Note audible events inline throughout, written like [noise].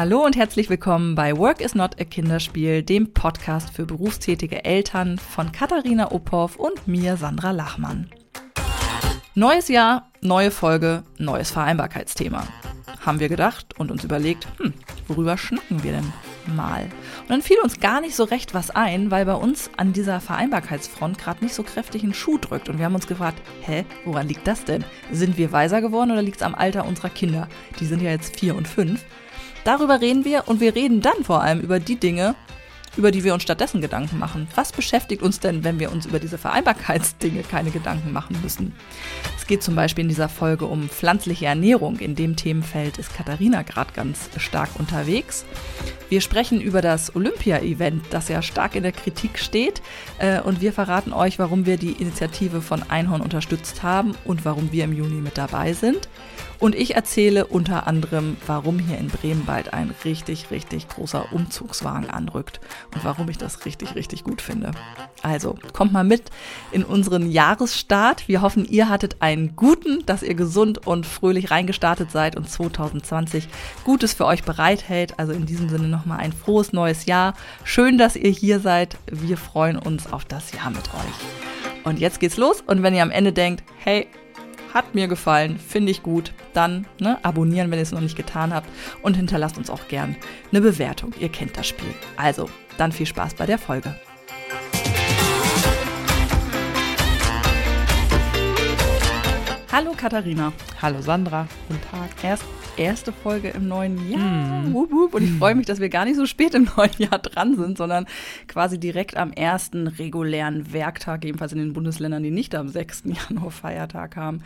Hallo und herzlich willkommen bei Work is Not a Kinderspiel, dem Podcast für berufstätige Eltern von Katharina Uphoff und mir, Sandra Lachmann. Neues Jahr, neue Folge, neues Vereinbarkeitsthema. Haben wir gedacht und uns überlegt, hm, worüber schnacken wir denn mal? Und dann fiel uns gar nicht so recht was ein, weil bei uns an dieser Vereinbarkeitsfront gerade nicht so kräftig ein Schuh drückt. Und wir haben uns gefragt, hä, woran liegt das denn? Sind wir weiser geworden oder liegt es am Alter unserer Kinder? Die sind ja jetzt vier und fünf. Darüber reden wir und wir reden dann vor allem über die Dinge, über die wir uns stattdessen Gedanken machen. Was beschäftigt uns denn, wenn wir uns über diese Vereinbarkeitsdinge keine Gedanken machen müssen? Es geht zum Beispiel in dieser Folge um pflanzliche Ernährung. In dem Themenfeld ist Katharina gerade ganz stark unterwegs. Wir sprechen über das Olympia-Event, das ja stark in der Kritik steht. Äh, und wir verraten euch, warum wir die Initiative von Einhorn unterstützt haben und warum wir im Juni mit dabei sind. Und ich erzähle unter anderem, warum hier in Bremen bald ein richtig, richtig großer Umzugswagen anrückt und warum ich das richtig, richtig gut finde. Also kommt mal mit in unseren Jahresstart. Wir hoffen, ihr hattet einen guten, dass ihr gesund und fröhlich reingestartet seid und 2020 Gutes für euch bereithält. Also in diesem Sinne nochmal ein frohes neues Jahr. Schön, dass ihr hier seid. Wir freuen uns auf das Jahr mit euch. Und jetzt geht's los. Und wenn ihr am Ende denkt, hey, hat mir gefallen, finde ich gut, dann ne, abonnieren, wenn ihr es noch nicht getan habt und hinterlasst uns auch gern eine Bewertung. Ihr kennt das Spiel. Also, dann viel Spaß bei der Folge. Hallo Katharina. Hallo Sandra. Guten Tag. Erst erste Folge im neuen Jahr. Mm. Und ich freue mich, dass wir gar nicht so spät im [laughs] neuen Jahr dran sind, sondern quasi direkt am ersten regulären Werktag, jedenfalls in den Bundesländern, die nicht am 6. [laughs] Januar Feiertag haben,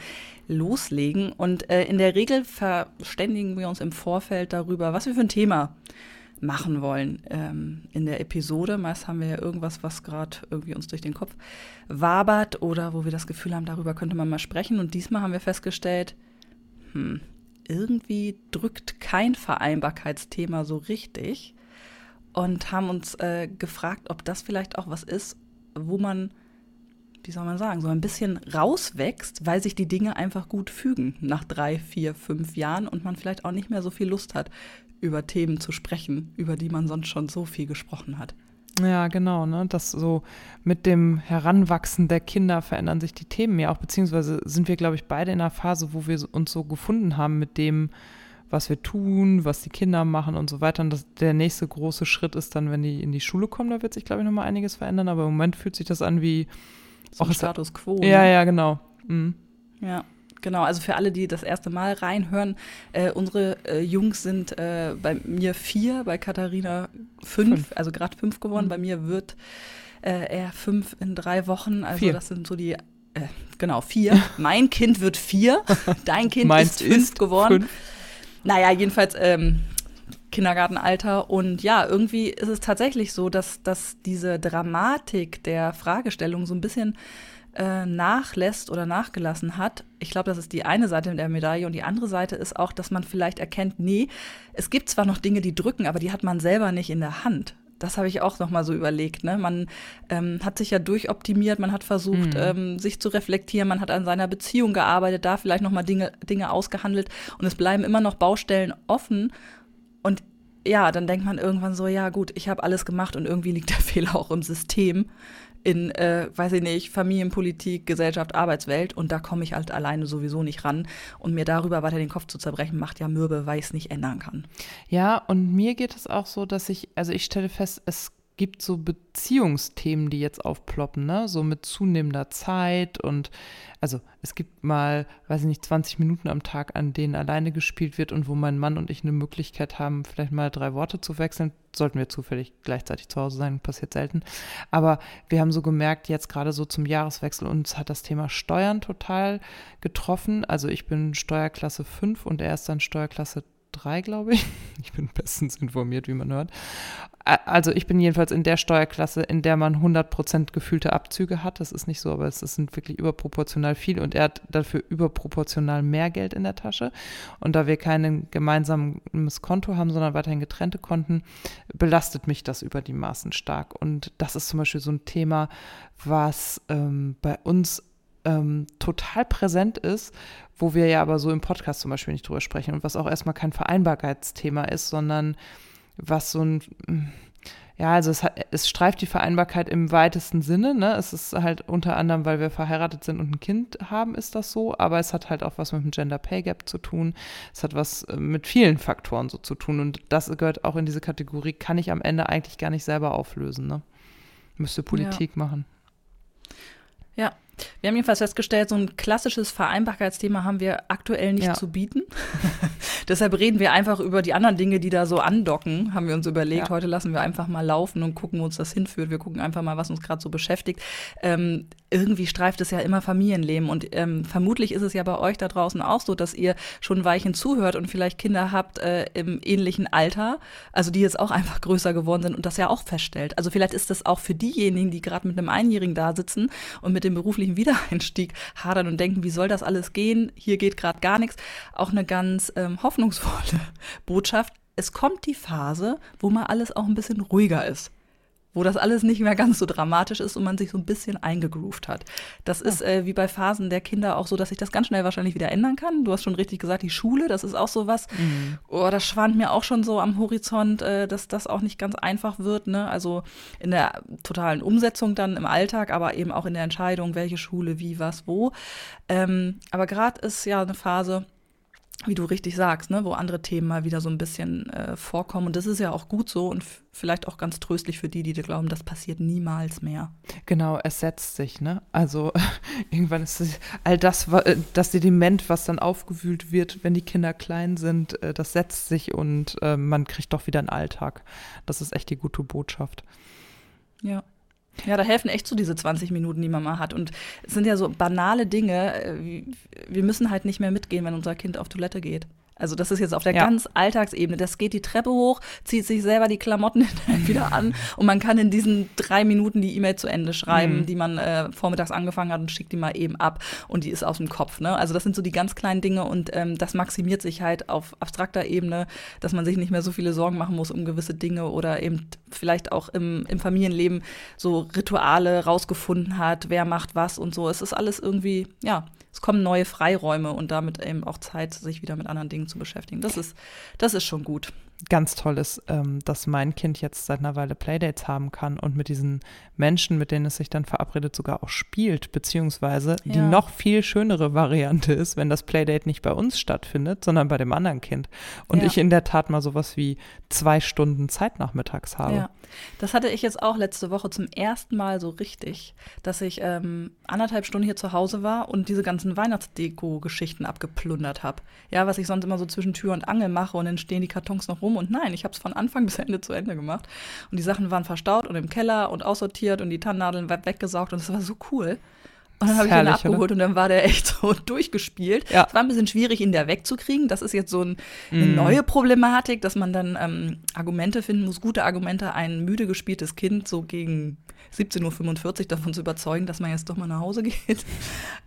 loslegen. Und äh, in der Regel verständigen wir uns im Vorfeld darüber, was wir für ein Thema machen wollen ähm, in der Episode. Meist haben wir ja irgendwas, was gerade irgendwie uns durch den Kopf wabert oder wo wir das Gefühl haben, darüber könnte man mal sprechen. Und diesmal haben wir festgestellt, hm, irgendwie drückt kein Vereinbarkeitsthema so richtig und haben uns äh, gefragt, ob das vielleicht auch was ist, wo man, wie soll man sagen, so ein bisschen rauswächst, weil sich die Dinge einfach gut fügen nach drei, vier, fünf Jahren und man vielleicht auch nicht mehr so viel Lust hat, über Themen zu sprechen, über die man sonst schon so viel gesprochen hat. Ja, genau, ne? Das so mit dem Heranwachsen der Kinder verändern sich die Themen ja auch, beziehungsweise sind wir, glaube ich, beide in einer Phase, wo wir uns so gefunden haben mit dem, was wir tun, was die Kinder machen und so weiter. Und das, der nächste große Schritt ist dann, wenn die in die Schule kommen, da wird sich, glaube ich, nochmal einiges verändern. Aber im Moment fühlt sich das an wie so auch Status quo. Ja, ne? ja, genau. Mhm. Ja. Genau, also für alle, die das erste Mal reinhören, äh, unsere äh, Jungs sind äh, bei mir vier, bei Katharina fünf, fünf. also gerade fünf geworden. Mhm. Bei mir wird äh, er fünf in drei Wochen. Also vier. das sind so die, äh, genau, vier. [laughs] mein Kind wird vier, dein Kind ist fünf ist geworden. Fünf. Naja, jedenfalls ähm, Kindergartenalter. Und ja, irgendwie ist es tatsächlich so, dass, dass diese Dramatik der Fragestellung so ein bisschen äh, nachlässt oder nachgelassen hat. Ich glaube, das ist die eine Seite der Medaille und die andere Seite ist auch, dass man vielleicht erkennt, nee, es gibt zwar noch Dinge, die drücken, aber die hat man selber nicht in der Hand. Das habe ich auch noch mal so überlegt. Ne? Man ähm, hat sich ja durchoptimiert, man hat versucht, mhm. ähm, sich zu reflektieren, man hat an seiner Beziehung gearbeitet, da vielleicht noch mal Dinge, Dinge ausgehandelt und es bleiben immer noch Baustellen offen. Und ja, dann denkt man irgendwann so, ja gut, ich habe alles gemacht und irgendwie liegt der [laughs] Fehler auch im System in, äh, weiß ich nicht, Familienpolitik, Gesellschaft, Arbeitswelt und da komme ich halt alleine sowieso nicht ran. Und mir darüber weiter den Kopf zu zerbrechen, macht ja mürbe, weil ich es nicht ändern kann. Ja, und mir geht es auch so, dass ich, also ich stelle fest, es gibt so Beziehungsthemen, die jetzt aufploppen, ne? So mit zunehmender Zeit und also es gibt mal, weiß ich nicht, 20 Minuten am Tag, an denen alleine gespielt wird und wo mein Mann und ich eine Möglichkeit haben, vielleicht mal drei Worte zu wechseln. Sollten wir zufällig gleichzeitig zu Hause sein, passiert selten. Aber wir haben so gemerkt, jetzt gerade so zum Jahreswechsel, uns hat das Thema Steuern total getroffen. Also ich bin Steuerklasse 5 und er ist dann Steuerklasse drei, glaube ich. [laughs] Ich bin bestens informiert, wie man hört. Also ich bin jedenfalls in der Steuerklasse, in der man 100% gefühlte Abzüge hat. Das ist nicht so, aber es sind wirklich überproportional viel und er hat dafür überproportional mehr Geld in der Tasche. Und da wir kein gemeinsames Konto haben, sondern weiterhin getrennte Konten, belastet mich das über die Maßen stark. Und das ist zum Beispiel so ein Thema, was ähm, bei uns ähm, total präsent ist, wo wir ja aber so im Podcast zum Beispiel nicht drüber sprechen und was auch erstmal kein Vereinbarkeitsthema ist, sondern was so ein, ja, also es, hat, es streift die Vereinbarkeit im weitesten Sinne. Ne? Es ist halt unter anderem, weil wir verheiratet sind und ein Kind haben, ist das so. Aber es hat halt auch was mit dem Gender Pay Gap zu tun. Es hat was äh, mit vielen Faktoren so zu tun. Und das gehört auch in diese Kategorie, kann ich am Ende eigentlich gar nicht selber auflösen. Ne? Müsste Politik ja. machen. Ja, wir haben jedenfalls festgestellt, so ein klassisches Vereinbarkeitsthema haben wir aktuell nicht ja. zu bieten. [laughs] Deshalb reden wir einfach über die anderen Dinge, die da so andocken, haben wir uns überlegt. Ja. Heute lassen wir einfach mal laufen und gucken, wo uns das hinführt. Wir gucken einfach mal, was uns gerade so beschäftigt. Ähm, irgendwie streift es ja immer Familienleben. Und ähm, vermutlich ist es ja bei euch da draußen auch so, dass ihr schon Weichen zuhört und vielleicht Kinder habt äh, im ähnlichen Alter, also die jetzt auch einfach größer geworden sind und das ja auch feststellt. Also vielleicht ist das auch für diejenigen, die gerade mit einem Einjährigen da sitzen und mit dem beruflichen Wiedereinstieg hadern und denken, wie soll das alles gehen? Hier geht gerade gar nichts. Auch eine ganz ähm, hoffnungsvolle [laughs] Botschaft. Es kommt die Phase, wo mal alles auch ein bisschen ruhiger ist wo das alles nicht mehr ganz so dramatisch ist und man sich so ein bisschen eingegroovt hat. Das ist äh, wie bei Phasen der Kinder auch so, dass sich das ganz schnell wahrscheinlich wieder ändern kann. Du hast schon richtig gesagt, die Schule, das ist auch so was. Mhm. Oh, das schwant mir auch schon so am Horizont, äh, dass das auch nicht ganz einfach wird. Ne? Also in der totalen Umsetzung dann im Alltag, aber eben auch in der Entscheidung, welche Schule, wie, was, wo. Ähm, aber gerade ist ja eine Phase, wie du richtig sagst, ne, wo andere Themen mal wieder so ein bisschen äh, vorkommen. Und das ist ja auch gut so und vielleicht auch ganz tröstlich für die, die glauben, das passiert niemals mehr. Genau, es setzt sich, ne? Also [laughs] irgendwann ist es, all das, äh, das Sediment, was dann aufgewühlt wird, wenn die Kinder klein sind, äh, das setzt sich und äh, man kriegt doch wieder einen Alltag. Das ist echt die gute Botschaft. Ja. Ja, da helfen echt so diese 20 Minuten, die man mal hat. Und es sind ja so banale Dinge. Äh, wir müssen halt nicht mehr mitgehen, wenn unser Kind auf Toilette geht. Also das ist jetzt auf der ja. ganz Alltagsebene. Das geht die Treppe hoch, zieht sich selber die Klamotten [laughs] wieder an und man kann in diesen drei Minuten die E-Mail zu Ende schreiben, mhm. die man äh, vormittags angefangen hat und schickt die mal eben ab und die ist aus dem Kopf. Ne? Also das sind so die ganz kleinen Dinge und ähm, das maximiert sich halt auf abstrakter Ebene, dass man sich nicht mehr so viele Sorgen machen muss um gewisse Dinge oder eben vielleicht auch im, im Familienleben so Rituale rausgefunden hat, wer macht was und so. Es ist alles irgendwie, ja, es kommen neue Freiräume und damit eben auch Zeit, sich wieder mit anderen Dingen zu beschäftigen. Das ist, das ist schon gut ganz toll ist, ähm, dass mein Kind jetzt seit einer Weile Playdates haben kann und mit diesen Menschen, mit denen es sich dann verabredet, sogar auch spielt, beziehungsweise ja. die noch viel schönere Variante ist, wenn das Playdate nicht bei uns stattfindet, sondern bei dem anderen Kind. Und ja. ich in der Tat mal sowas wie zwei Stunden Zeit nachmittags habe. Ja, das hatte ich jetzt auch letzte Woche zum ersten Mal so richtig, dass ich ähm, anderthalb Stunden hier zu Hause war und diese ganzen Weihnachtsdeko-Geschichten abgeplundert habe. Ja, was ich sonst immer so zwischen Tür und Angel mache und dann stehen die Kartons noch rum und nein, ich habe es von Anfang [laughs] bis Ende zu Ende gemacht. Und die Sachen waren verstaut und im Keller und aussortiert und die Tannennadeln weggesaugt und es war so cool. Und dann habe ich ihn abgeholt oder? und dann war der echt [laughs] so durchgespielt. Ja. Es war ein bisschen schwierig, ihn da wegzukriegen. Das ist jetzt so ein, eine mm. neue Problematik, dass man dann ähm, Argumente finden muss, gute Argumente, ein müde gespieltes Kind so gegen 17.45 Uhr davon zu überzeugen, dass man jetzt doch mal nach Hause [laughs] geht.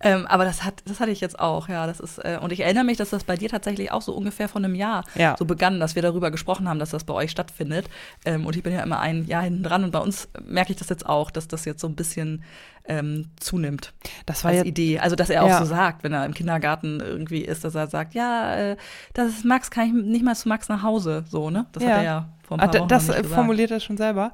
ähm, aber das, hat, das hatte ich jetzt auch, ja. Das ist, äh, und ich erinnere mich, dass das bei dir tatsächlich auch so ungefähr vor einem Jahr ja. so begann, dass wir darüber gesprochen haben, dass das bei euch stattfindet. Ähm, und ich bin ja immer ein Jahr hinten dran und bei uns merke ich das jetzt auch, dass das jetzt so ein bisschen ähm, zunimmt. Das war als ja, Idee. Also, dass er auch ja. so sagt, wenn er im Kindergarten irgendwie ist, dass er sagt, ja, äh, das ist Max, kann ich nicht mal zu Max nach Hause, so, ne? Das ja. hat er ja vor ein paar Wochen Das formuliert er schon selber?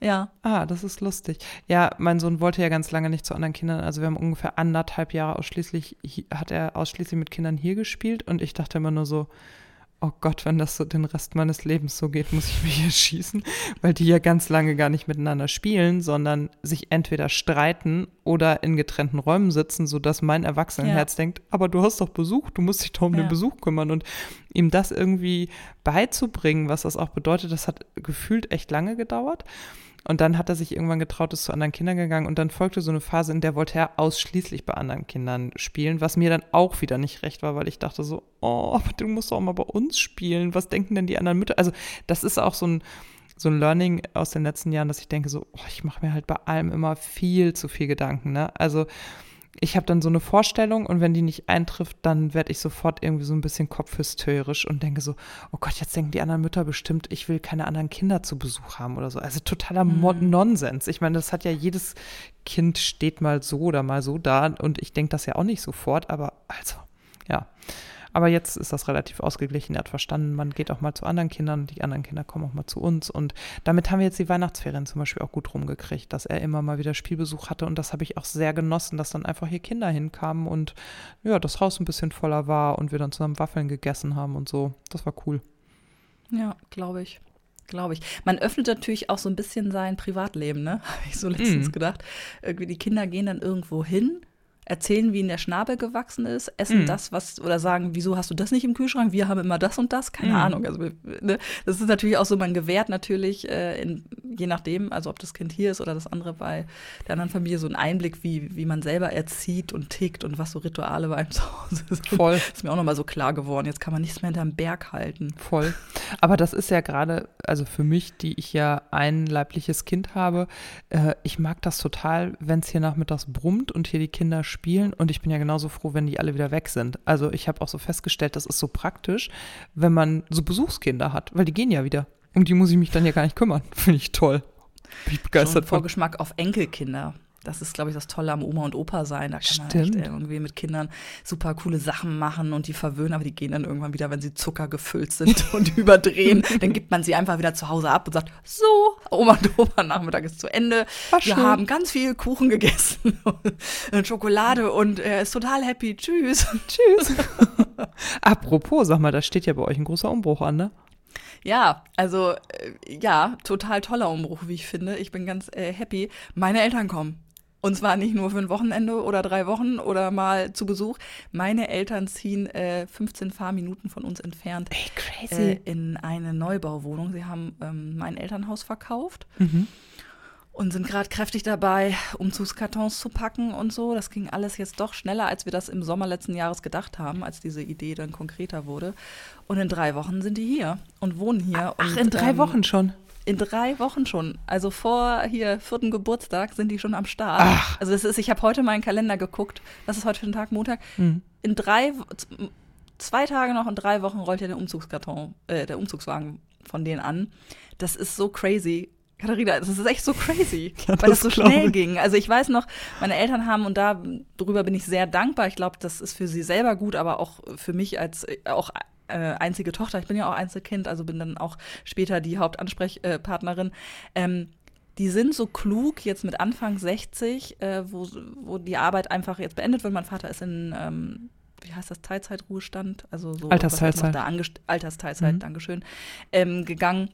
Ja. Ah, das ist lustig. Ja, mein Sohn wollte ja ganz lange nicht zu anderen Kindern. Also wir haben ungefähr anderthalb Jahre ausschließlich, hat er ausschließlich mit Kindern hier gespielt und ich dachte immer nur so, oh Gott, wenn das so den Rest meines Lebens so geht, muss ich mich [laughs] hier schießen, weil die ja ganz lange gar nicht miteinander spielen, sondern sich entweder streiten oder in getrennten Räumen sitzen, sodass mein Erwachsenenherz ja. denkt, aber du hast doch Besuch, du musst dich doch um ja. den Besuch kümmern und ihm das irgendwie beizubringen, was das auch bedeutet, das hat gefühlt echt lange gedauert. Und dann hat er sich irgendwann getraut, ist zu anderen Kindern gegangen und dann folgte so eine Phase, in der wollte er ausschließlich bei anderen Kindern spielen, was mir dann auch wieder nicht recht war, weil ich dachte so, oh, aber du musst auch mal bei uns spielen. Was denken denn die anderen Mütter? Also das ist auch so ein so ein Learning aus den letzten Jahren, dass ich denke so, oh, ich mache mir halt bei allem immer viel zu viel Gedanken. Ne? Also ich habe dann so eine Vorstellung und wenn die nicht eintrifft, dann werde ich sofort irgendwie so ein bisschen kopfhysterisch und denke so, oh Gott, jetzt denken die anderen Mütter bestimmt, ich will keine anderen Kinder zu Besuch haben oder so. Also totaler mhm. Nonsens. Ich meine, das hat ja jedes Kind steht mal so oder mal so da und ich denke das ja auch nicht sofort, aber also, ja. Aber jetzt ist das relativ ausgeglichen. Er hat verstanden, man geht auch mal zu anderen Kindern, die anderen Kinder kommen auch mal zu uns. Und damit haben wir jetzt die Weihnachtsferien zum Beispiel auch gut rumgekriegt, dass er immer mal wieder Spielbesuch hatte. Und das habe ich auch sehr genossen, dass dann einfach hier Kinder hinkamen und ja, das Haus ein bisschen voller war und wir dann zusammen Waffeln gegessen haben und so. Das war cool. Ja, glaube ich glaube ich. Man öffnet natürlich auch so ein bisschen sein Privatleben, ne? [laughs] Habe ich so letztens mm. gedacht. Irgendwie die Kinder gehen dann irgendwo hin erzählen, wie ihnen der Schnabel gewachsen ist, essen mm. das, was, oder sagen, wieso hast du das nicht im Kühlschrank? Wir haben immer das und das, keine mm. Ahnung. Also, ne, das ist natürlich auch so, man gewährt natürlich, äh, in, je nachdem, also ob das Kind hier ist oder das andere bei der anderen Familie, so einen Einblick, wie, wie man selber erzieht und tickt und was so Rituale bei einem [laughs] zu Hause sind. Voll. ist mir auch nochmal so klar geworden. Jetzt kann man nichts mehr hinterm Berg halten. Voll. Aber das ist ja gerade, also für mich, die ich ja ein leibliches Kind habe, äh, ich mag das total, wenn es hier nachmittags brummt und hier die Kinder spielen spielen und ich bin ja genauso froh, wenn die alle wieder weg sind. Also ich habe auch so festgestellt, das ist so praktisch, wenn man so Besuchskinder hat, weil die gehen ja wieder. Um die muss ich mich dann ja gar nicht kümmern. [laughs] Finde ich toll. Bin ich begeistert Schon Vorgeschmack auf Enkelkinder. Das ist, glaube ich, das Tolle am Oma und Opa sein. Da kann Stimmt. man echt irgendwie mit Kindern super coole Sachen machen und die verwöhnen, aber die gehen dann irgendwann wieder, wenn sie Zucker gefüllt sind [laughs] und überdrehen. Dann gibt man sie einfach wieder zu Hause ab und sagt, so, Oma und Opa, Nachmittag ist zu Ende. War Wir schön. haben ganz viel Kuchen gegessen [laughs] und Schokolade und er ist total happy. Tschüss. Tschüss. [laughs] Apropos, sag mal, da steht ja bei euch ein großer Umbruch an, ne? Ja, also äh, ja, total toller Umbruch, wie ich finde. Ich bin ganz äh, happy. Meine Eltern kommen. Und zwar nicht nur für ein Wochenende oder drei Wochen oder mal zu Besuch. Meine Eltern ziehen äh, 15 Fahrminuten von uns entfernt Ey. Äh, in eine Neubauwohnung. Sie haben ähm, mein Elternhaus verkauft. Mhm. Und sind gerade kräftig dabei, Umzugskartons zu packen und so. Das ging alles jetzt doch schneller, als wir das im Sommer letzten Jahres gedacht haben, als diese Idee dann konkreter wurde. Und in drei Wochen sind die hier und wohnen hier. Ach, und, in drei ähm, Wochen schon? In drei Wochen schon. Also vor hier vierten Geburtstag sind die schon am Start. Ach. Also das ist, ich habe heute meinen Kalender geguckt. Was ist heute für ein Tag? Montag. Mhm. In drei, zwei Tage noch in drei Wochen rollt ja der Umzugskarton, äh, der Umzugswagen von denen an. Das ist so crazy. Katharina, das ist echt so crazy, [laughs] ja, weil das so schnell ging. Also ich weiß noch, meine Eltern haben und darüber bin ich sehr dankbar. Ich glaube, das ist für sie selber gut, aber auch für mich als auch äh, einzige Tochter, ich bin ja auch Einzelkind, also bin dann auch später die Hauptansprechpartnerin. Ähm, die sind so klug, jetzt mit Anfang 60, äh, wo, wo die Arbeit einfach jetzt beendet wird. Mein Vater ist in, ähm, wie heißt das, Teilzeitruhestand? Also so Altersteilzeit. Da Altersteilzeit, mhm. Dankeschön, ähm, gegangen.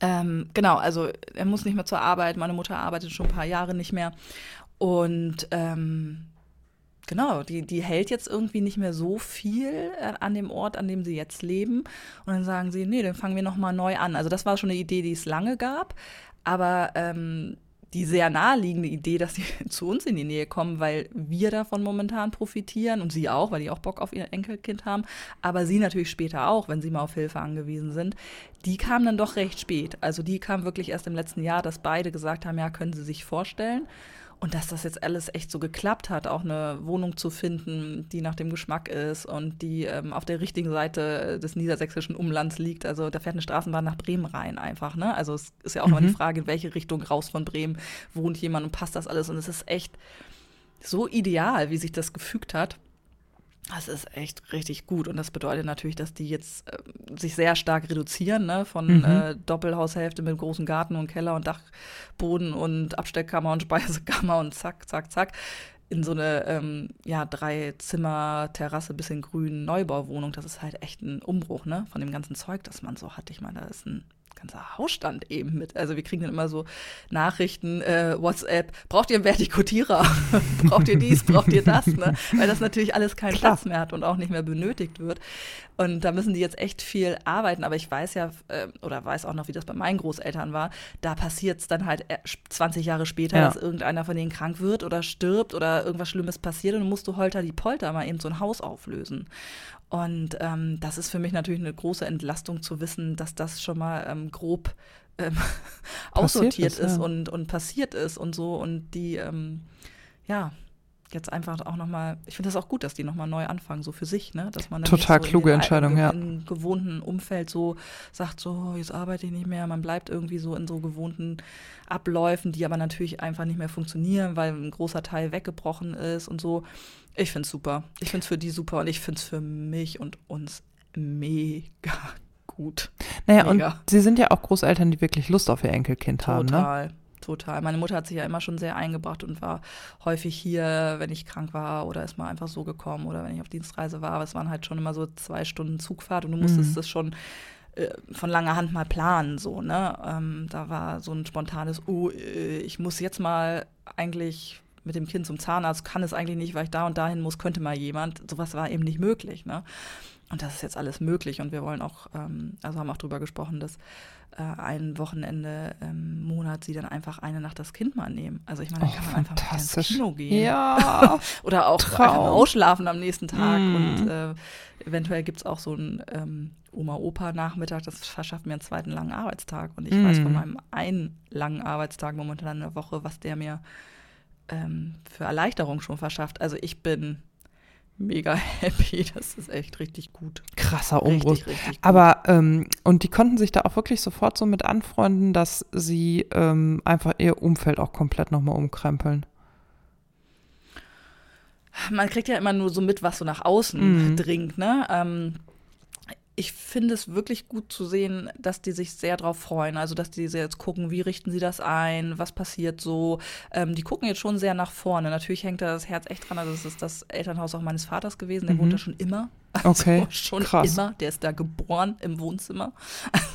Ähm, genau, also er muss nicht mehr zur Arbeit. Meine Mutter arbeitet schon ein paar Jahre nicht mehr. Und ähm, Genau, die, die hält jetzt irgendwie nicht mehr so viel an dem Ort, an dem sie jetzt leben. Und dann sagen sie, nee, dann fangen wir nochmal neu an. Also das war schon eine Idee, die es lange gab. Aber ähm, die sehr naheliegende Idee, dass sie [laughs] zu uns in die Nähe kommen, weil wir davon momentan profitieren und sie auch, weil die auch Bock auf ihr Enkelkind haben, aber sie natürlich später auch, wenn sie mal auf Hilfe angewiesen sind, die kam dann doch recht spät. Also die kam wirklich erst im letzten Jahr, dass beide gesagt haben, ja, können sie sich vorstellen. Und dass das jetzt alles echt so geklappt hat, auch eine Wohnung zu finden, die nach dem Geschmack ist und die ähm, auf der richtigen Seite des niedersächsischen Umlands liegt. Also da fährt eine Straßenbahn nach Bremen rein einfach. Ne? Also es ist ja auch mhm. mal die Frage, in welche Richtung raus von Bremen wohnt jemand und passt das alles. Und es ist echt so ideal, wie sich das gefügt hat. Das ist echt richtig gut und das bedeutet natürlich, dass die jetzt äh, sich sehr stark reduzieren, ne? von mhm. äh, Doppelhaushälfte mit großem Garten und Keller und Dachboden und Abstellkammer und [laughs] Speisekammer und zack, zack, zack in so eine ähm, ja drei Zimmer Terrasse bisschen grün Neubauwohnung. Das ist halt echt ein Umbruch, ne, von dem ganzen Zeug, das man so hat. Ich meine, da ist ein ganzer Hausstand eben mit. Also wir kriegen dann immer so Nachrichten, äh, WhatsApp, braucht ihr einen Vertikutierer? [laughs] braucht ihr dies, braucht ihr das? Ne? Weil das natürlich alles keinen Klar. Platz mehr hat und auch nicht mehr benötigt wird. Und da müssen die jetzt echt viel arbeiten. Aber ich weiß ja, äh, oder weiß auch noch, wie das bei meinen Großeltern war, da passiert es dann halt 20 Jahre später, ja. dass irgendeiner von denen krank wird oder stirbt oder irgendwas Schlimmes passiert und dann musst du holter die Polter mal eben so ein Haus auflösen. Und ähm, das ist für mich natürlich eine große Entlastung zu wissen, dass das schon mal ähm, grob ähm, [laughs] aussortiert ist, ist ja. und, und passiert ist und so. Und die, ähm, ja, jetzt einfach auch nochmal, ich finde das auch gut, dass die nochmal neu anfangen, so für sich, ne? Dass man Total so kluge Entscheidung, ja. Im gewohnten Umfeld so sagt, so, jetzt arbeite ich nicht mehr, man bleibt irgendwie so in so gewohnten Abläufen, die aber natürlich einfach nicht mehr funktionieren, weil ein großer Teil weggebrochen ist und so. Ich finde es super. Ich finde es für die super und ich finde es für mich und uns mega gut. Naja, mega. und sie sind ja auch Großeltern, die wirklich Lust auf ihr Enkelkind Total. haben, ne? Total total. Meine Mutter hat sich ja immer schon sehr eingebracht und war häufig hier, wenn ich krank war oder ist mal einfach so gekommen oder wenn ich auf Dienstreise war. Aber es waren halt schon immer so zwei Stunden Zugfahrt und du musstest mhm. das schon äh, von langer Hand mal planen, so, ne? Ähm, da war so ein spontanes, oh, äh, ich muss jetzt mal eigentlich mit dem Kind zum Zahnarzt, kann es eigentlich nicht, weil ich da und dahin muss, könnte mal jemand. Sowas war eben nicht möglich, ne? Und das ist jetzt alles möglich und wir wollen auch, ähm, also haben auch darüber gesprochen, dass äh, ein Wochenende im Monat sie dann einfach eine Nacht das Kind mal nehmen. Also ich meine, dann oh, kann man einfach mal ins Kino gehen. Ja. [laughs] Oder auch ausschlafen am nächsten Tag. Mm. Und äh, eventuell gibt es auch so einen ähm, Oma-Opa-Nachmittag, das verschafft mir einen zweiten langen Arbeitstag. Und ich mm. weiß von meinem einen langen Arbeitstag momentan in der Woche, was der mir ähm, für Erleichterung schon verschafft. Also ich bin mega [laughs] happy. Das ist echt richtig gut. Krasser Umbruch. Richtig, richtig Aber, ähm, und die konnten sich da auch wirklich sofort so mit anfreunden, dass sie ähm, einfach ihr Umfeld auch komplett nochmal umkrempeln. Man kriegt ja immer nur so mit, was so nach außen mhm. dringt, ne? Ähm, ich finde es wirklich gut zu sehen, dass die sich sehr darauf freuen. Also, dass die jetzt gucken, wie richten sie das ein, was passiert so. Ähm, die gucken jetzt schon sehr nach vorne. Natürlich hängt da das Herz echt dran. Also, das ist das Elternhaus auch meines Vaters gewesen. Der mhm. wohnt da schon immer. Also okay. schon Krass. immer. Der ist da geboren im Wohnzimmer.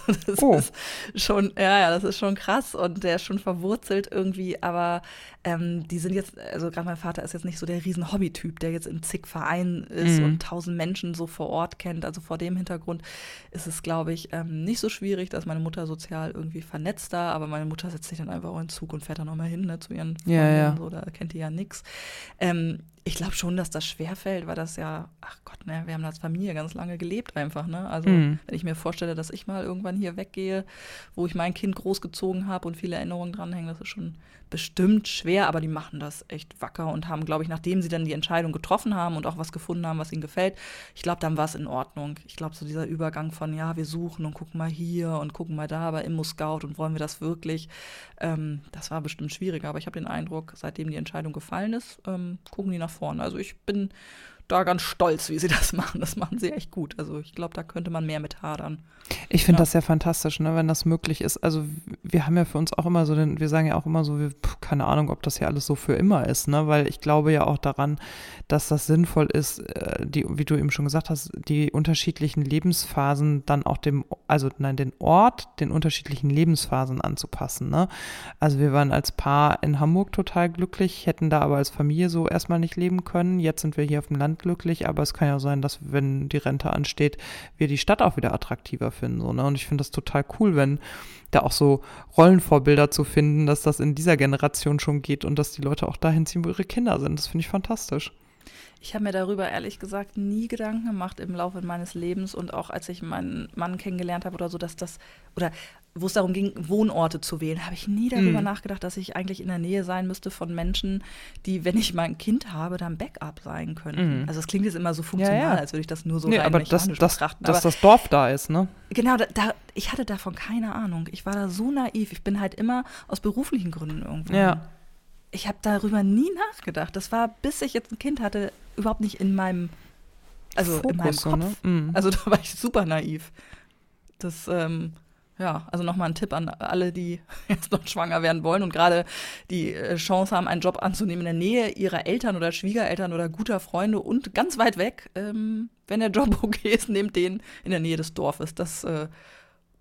Also [laughs] das oh. ist schon, ja, ja, das ist schon krass und der ist schon verwurzelt irgendwie. Aber ähm, die sind jetzt, also gerade mein Vater ist jetzt nicht so der riesen Hobbytyp, der jetzt in zig Vereinen ist mhm. und tausend Menschen so vor Ort kennt. Also vor dem Hintergrund ist es, glaube ich, ähm, nicht so schwierig, dass meine Mutter sozial irgendwie vernetzt da, aber meine Mutter setzt sich dann einfach auch in Zug und fährt dann nochmal hin ne, zu ihren Freunden. Ja, ja. So, da kennt die ja nichts. Ähm, ich glaube schon, dass das schwerfällt, weil das ja, ach Gott, ne, wir haben als Familie ganz lange gelebt einfach, ne? Also mhm. wenn ich mir vorstelle, dass ich mal irgendwann hier weggehe, wo ich mein Kind großgezogen habe und viele Erinnerungen dranhängen, das ist schon bestimmt schwer, aber die machen das echt wacker und haben, glaube ich, nachdem sie dann die Entscheidung getroffen haben und auch was gefunden haben, was ihnen gefällt, ich glaube, dann war es in Ordnung. Ich glaube, so dieser Übergang von, ja, wir suchen und gucken mal hier und gucken mal da bei Immo Scout und wollen wir das wirklich, ähm, das war bestimmt schwieriger, aber ich habe den Eindruck, seitdem die Entscheidung gefallen ist, ähm, gucken die nach vorne. Also ich bin da ganz stolz, wie sie das [laughs] machen. Das machen sie echt gut. Also ich glaube, da könnte man mehr mit hadern. Ich finde ja. das ja fantastisch, ne, wenn das möglich ist. Also wir haben ja für uns auch immer so, den, wir sagen ja auch immer so, wir, keine Ahnung, ob das ja alles so für immer ist, ne? Weil ich glaube ja auch daran, dass das sinnvoll ist, äh, die, wie du eben schon gesagt hast, die unterschiedlichen Lebensphasen dann auch dem, also nein, den Ort den unterschiedlichen Lebensphasen anzupassen. Ne? Also wir waren als Paar in Hamburg total glücklich, hätten da aber als Familie so erstmal nicht leben können. Jetzt sind wir hier auf dem Land glücklich, aber es kann ja sein, dass wenn die Rente ansteht, wir die Stadt auch wieder attraktiver finden. So, ne? Und ich finde das total cool, wenn da auch so Rollenvorbilder zu finden, dass das in dieser Generation schon geht und dass die Leute auch dahin ziehen, wo ihre Kinder sind. Das finde ich fantastisch. Ich habe mir darüber ehrlich gesagt nie Gedanken gemacht im Laufe meines Lebens und auch als ich meinen Mann kennengelernt habe oder so, dass das, oder wo es darum ging, Wohnorte zu wählen, habe ich nie darüber mhm. nachgedacht, dass ich eigentlich in der Nähe sein müsste von Menschen, die, wenn ich mal ein Kind habe, dann Backup sein können. Mhm. Also es klingt jetzt immer so funktional, ja, ja. als würde ich das nur so nee, rein aber das, das, betrachten. Dass aber das Dorf da ist, ne? Genau, da, da, ich hatte davon keine Ahnung. Ich war da so naiv. Ich bin halt immer aus beruflichen Gründen irgendwo. Ja ich habe darüber nie nachgedacht. Das war, bis ich jetzt ein Kind hatte, überhaupt nicht in meinem, also Fokus, in meinem Kopf. Ne? Mhm. Also [laughs] da war ich super naiv. Das, ähm, ja, also nochmal ein Tipp an alle, die [laughs] jetzt noch schwanger werden wollen und gerade die äh, Chance haben, einen Job anzunehmen in der Nähe ihrer Eltern oder Schwiegereltern oder guter Freunde und ganz weit weg. Ähm, wenn der Job [laughs] okay ist, nehmt den in der Nähe des Dorfes. Das äh,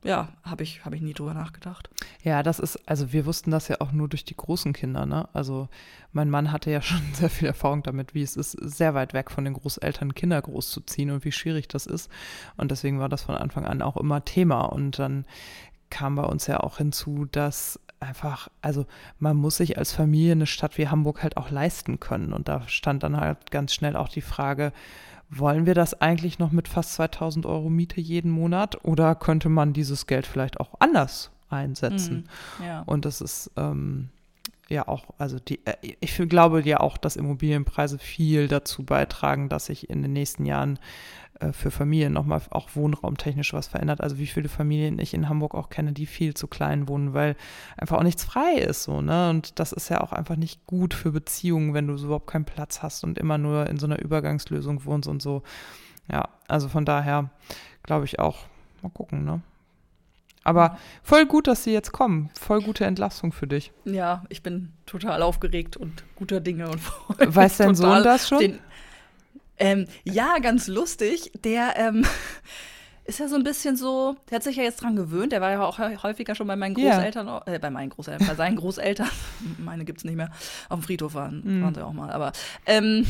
ja, habe ich, hab ich nie drüber nachgedacht. Ja, das ist, also wir wussten das ja auch nur durch die großen Kinder, ne? Also mein Mann hatte ja [laughs] schon sehr viel Erfahrung damit, wie es ist, sehr weit weg von den Großeltern Kinder großzuziehen und wie schwierig das ist. Und deswegen war das von Anfang an auch immer Thema. Und dann kam bei uns ja auch hinzu, dass einfach, also man muss sich als Familie eine Stadt wie Hamburg halt auch leisten können. Und da stand dann halt ganz schnell auch die Frage, wollen wir das eigentlich noch mit fast 2000 Euro Miete jeden Monat oder könnte man dieses Geld vielleicht auch anders einsetzen? Mhm, ja. Und das ist, ähm, ja auch, also die, äh, ich glaube ja auch, dass Immobilienpreise viel dazu beitragen, dass sich in den nächsten Jahren äh, für Familien nochmal auch wohnraumtechnisch was verändert. Also wie viele Familien ich in Hamburg auch kenne, die viel zu klein wohnen, weil einfach auch nichts frei ist so, ne? Und das ist ja auch einfach nicht gut für Beziehungen, wenn du so überhaupt keinen Platz hast und immer nur in so einer Übergangslösung wohnst und so. Ja, also von daher glaube ich auch, mal gucken, ne? Aber voll gut, dass sie jetzt kommen. Voll gute Entlastung für dich. Ja, ich bin total aufgeregt und guter Dinge und [laughs] Weiß dein Sohn das schon? Den, ähm, ja, ganz lustig. Der ähm, [laughs] ist ja so ein bisschen so, der hat sich ja jetzt dran gewöhnt. Der war ja auch häufiger schon bei meinen Großeltern, yeah. äh, bei meinen Großeltern, bei seinen Großeltern. [laughs] Meine gibt es nicht mehr. Auf dem Friedhof waren, mm. waren sie auch mal. Aber ähm,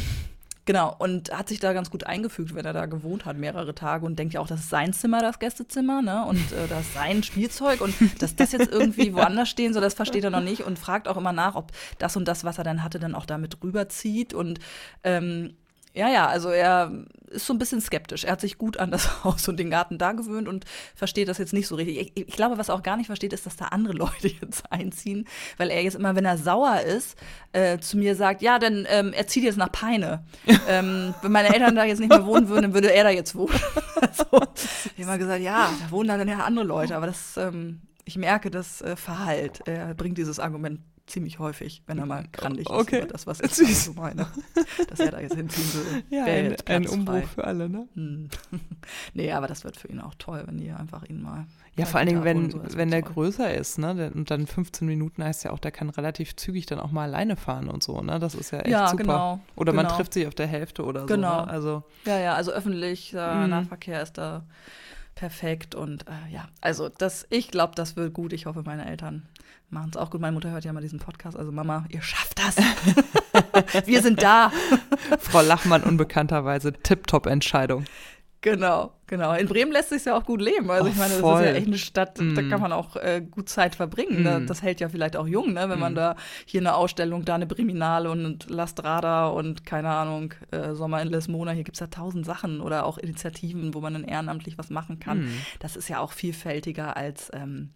Genau, und hat sich da ganz gut eingefügt, wenn er da gewohnt hat, mehrere Tage und denkt ja auch, das ist sein Zimmer, das Gästezimmer, ne? Und äh, das ist sein Spielzeug und dass das jetzt irgendwie [laughs] woanders stehen soll, das versteht er noch nicht und fragt auch immer nach, ob das und das, was er dann hatte, dann auch damit rüberzieht. Und ähm, ja, ja, also er ist so ein bisschen skeptisch. Er hat sich gut an das [laughs] Haus und den Garten da gewöhnt und versteht das jetzt nicht so richtig. Ich, ich, glaube, was er auch gar nicht versteht, ist, dass da andere [laughs] Leute jetzt einziehen, weil er jetzt immer, wenn er sauer ist, äh, zu mir sagt, ja, dann ähm, er zieht jetzt nach Peine. [laughs] ähm, wenn meine Eltern da jetzt nicht mehr wohnen würden, dann würde er da jetzt wohnen. also, ich habe immer gesagt, ja, da wohnen dann ja andere Leute, aber das, ähm, ich merke das äh, Verhalt. Er bringt dieses Argument ziemlich häufig, wenn er mal grandig okay. ist über das, was ich Süß. so meine. Dass er da jetzt hinziehen will. [laughs] Ja, ein, ein Umbruch für alle, ne? Hm. [laughs] nee, aber das wird für ihn auch toll, wenn die einfach ihn mal. Ja, vor allen Dingen, wenn, so, wenn der toll. größer ist, ne? Und dann 15 Minuten heißt ja auch, der kann relativ zügig dann auch mal alleine fahren und so, ne? Das ist ja echt ja, super. Genau, oder man genau. trifft sich auf der Hälfte oder genau. so. Ne? Also, ja, ja, also öffentlich äh, mhm. Nahverkehr ist da perfekt und äh, ja, also das, ich glaube, das wird gut. Ich hoffe, meine Eltern machen es auch gut. Meine Mutter hört ja mal diesen Podcast. Also Mama, ihr schafft das. [laughs] Wir sind da. [laughs] Frau Lachmann unbekannterweise Tip-Top-Entscheidung. Genau, genau. In Bremen lässt sich ja auch gut leben. Also oh, ich meine, das voll. ist ja echt eine Stadt, mm. da kann man auch äh, gut Zeit verbringen. Mm. Das hält ja vielleicht auch jung, ne? wenn mm. man da hier eine Ausstellung, da eine Briminale und Lastrada und keine Ahnung, äh, Sommer in Lesmona, hier gibt es ja tausend Sachen oder auch Initiativen, wo man dann ehrenamtlich was machen kann. Mm. Das ist ja auch vielfältiger als ähm,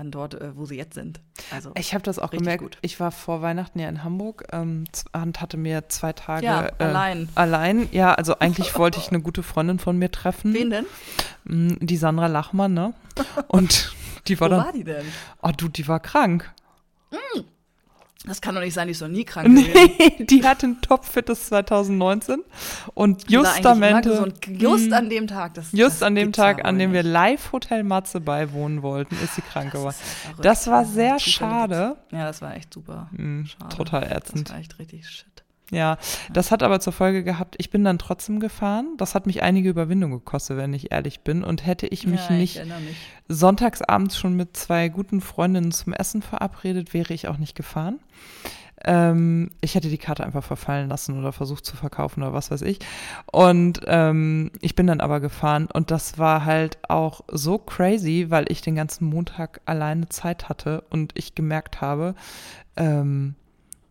dann dort, äh, wo sie jetzt sind. Also ich habe das auch gemerkt. Gut. Ich war vor Weihnachten ja in Hamburg ähm, und hatte mir zwei Tage ja, äh, allein. Allein, ja. Also [laughs] eigentlich wollte ich eine gute Freundin von mir treffen. Wen denn? Mm, die Sandra Lachmann, ne? Und [laughs] die war Wo dann. war die denn? Oh, du, die war krank. Mm. Das kann doch nicht sein, die ist noch nie krank [laughs] gewesen. Nee, die hatte ein topfittes 2019 und justamente so just an dem Tag, das, just das an dem Tag, an dem wir live Hotel Matze beiwohnen wollten, ist sie krank geworden. Das war sehr schade. Ja, das war echt super. Mhm, total ätzend. Das war echt richtig shit. Ja, das hat aber zur Folge gehabt, ich bin dann trotzdem gefahren. Das hat mich einige Überwindung gekostet, wenn ich ehrlich bin. Und hätte ich mich ja, nicht mich. sonntagsabends schon mit zwei guten Freundinnen zum Essen verabredet, wäre ich auch nicht gefahren. Ähm, ich hätte die Karte einfach verfallen lassen oder versucht zu verkaufen oder was weiß ich. Und ähm, ich bin dann aber gefahren und das war halt auch so crazy, weil ich den ganzen Montag alleine Zeit hatte und ich gemerkt habe, ähm,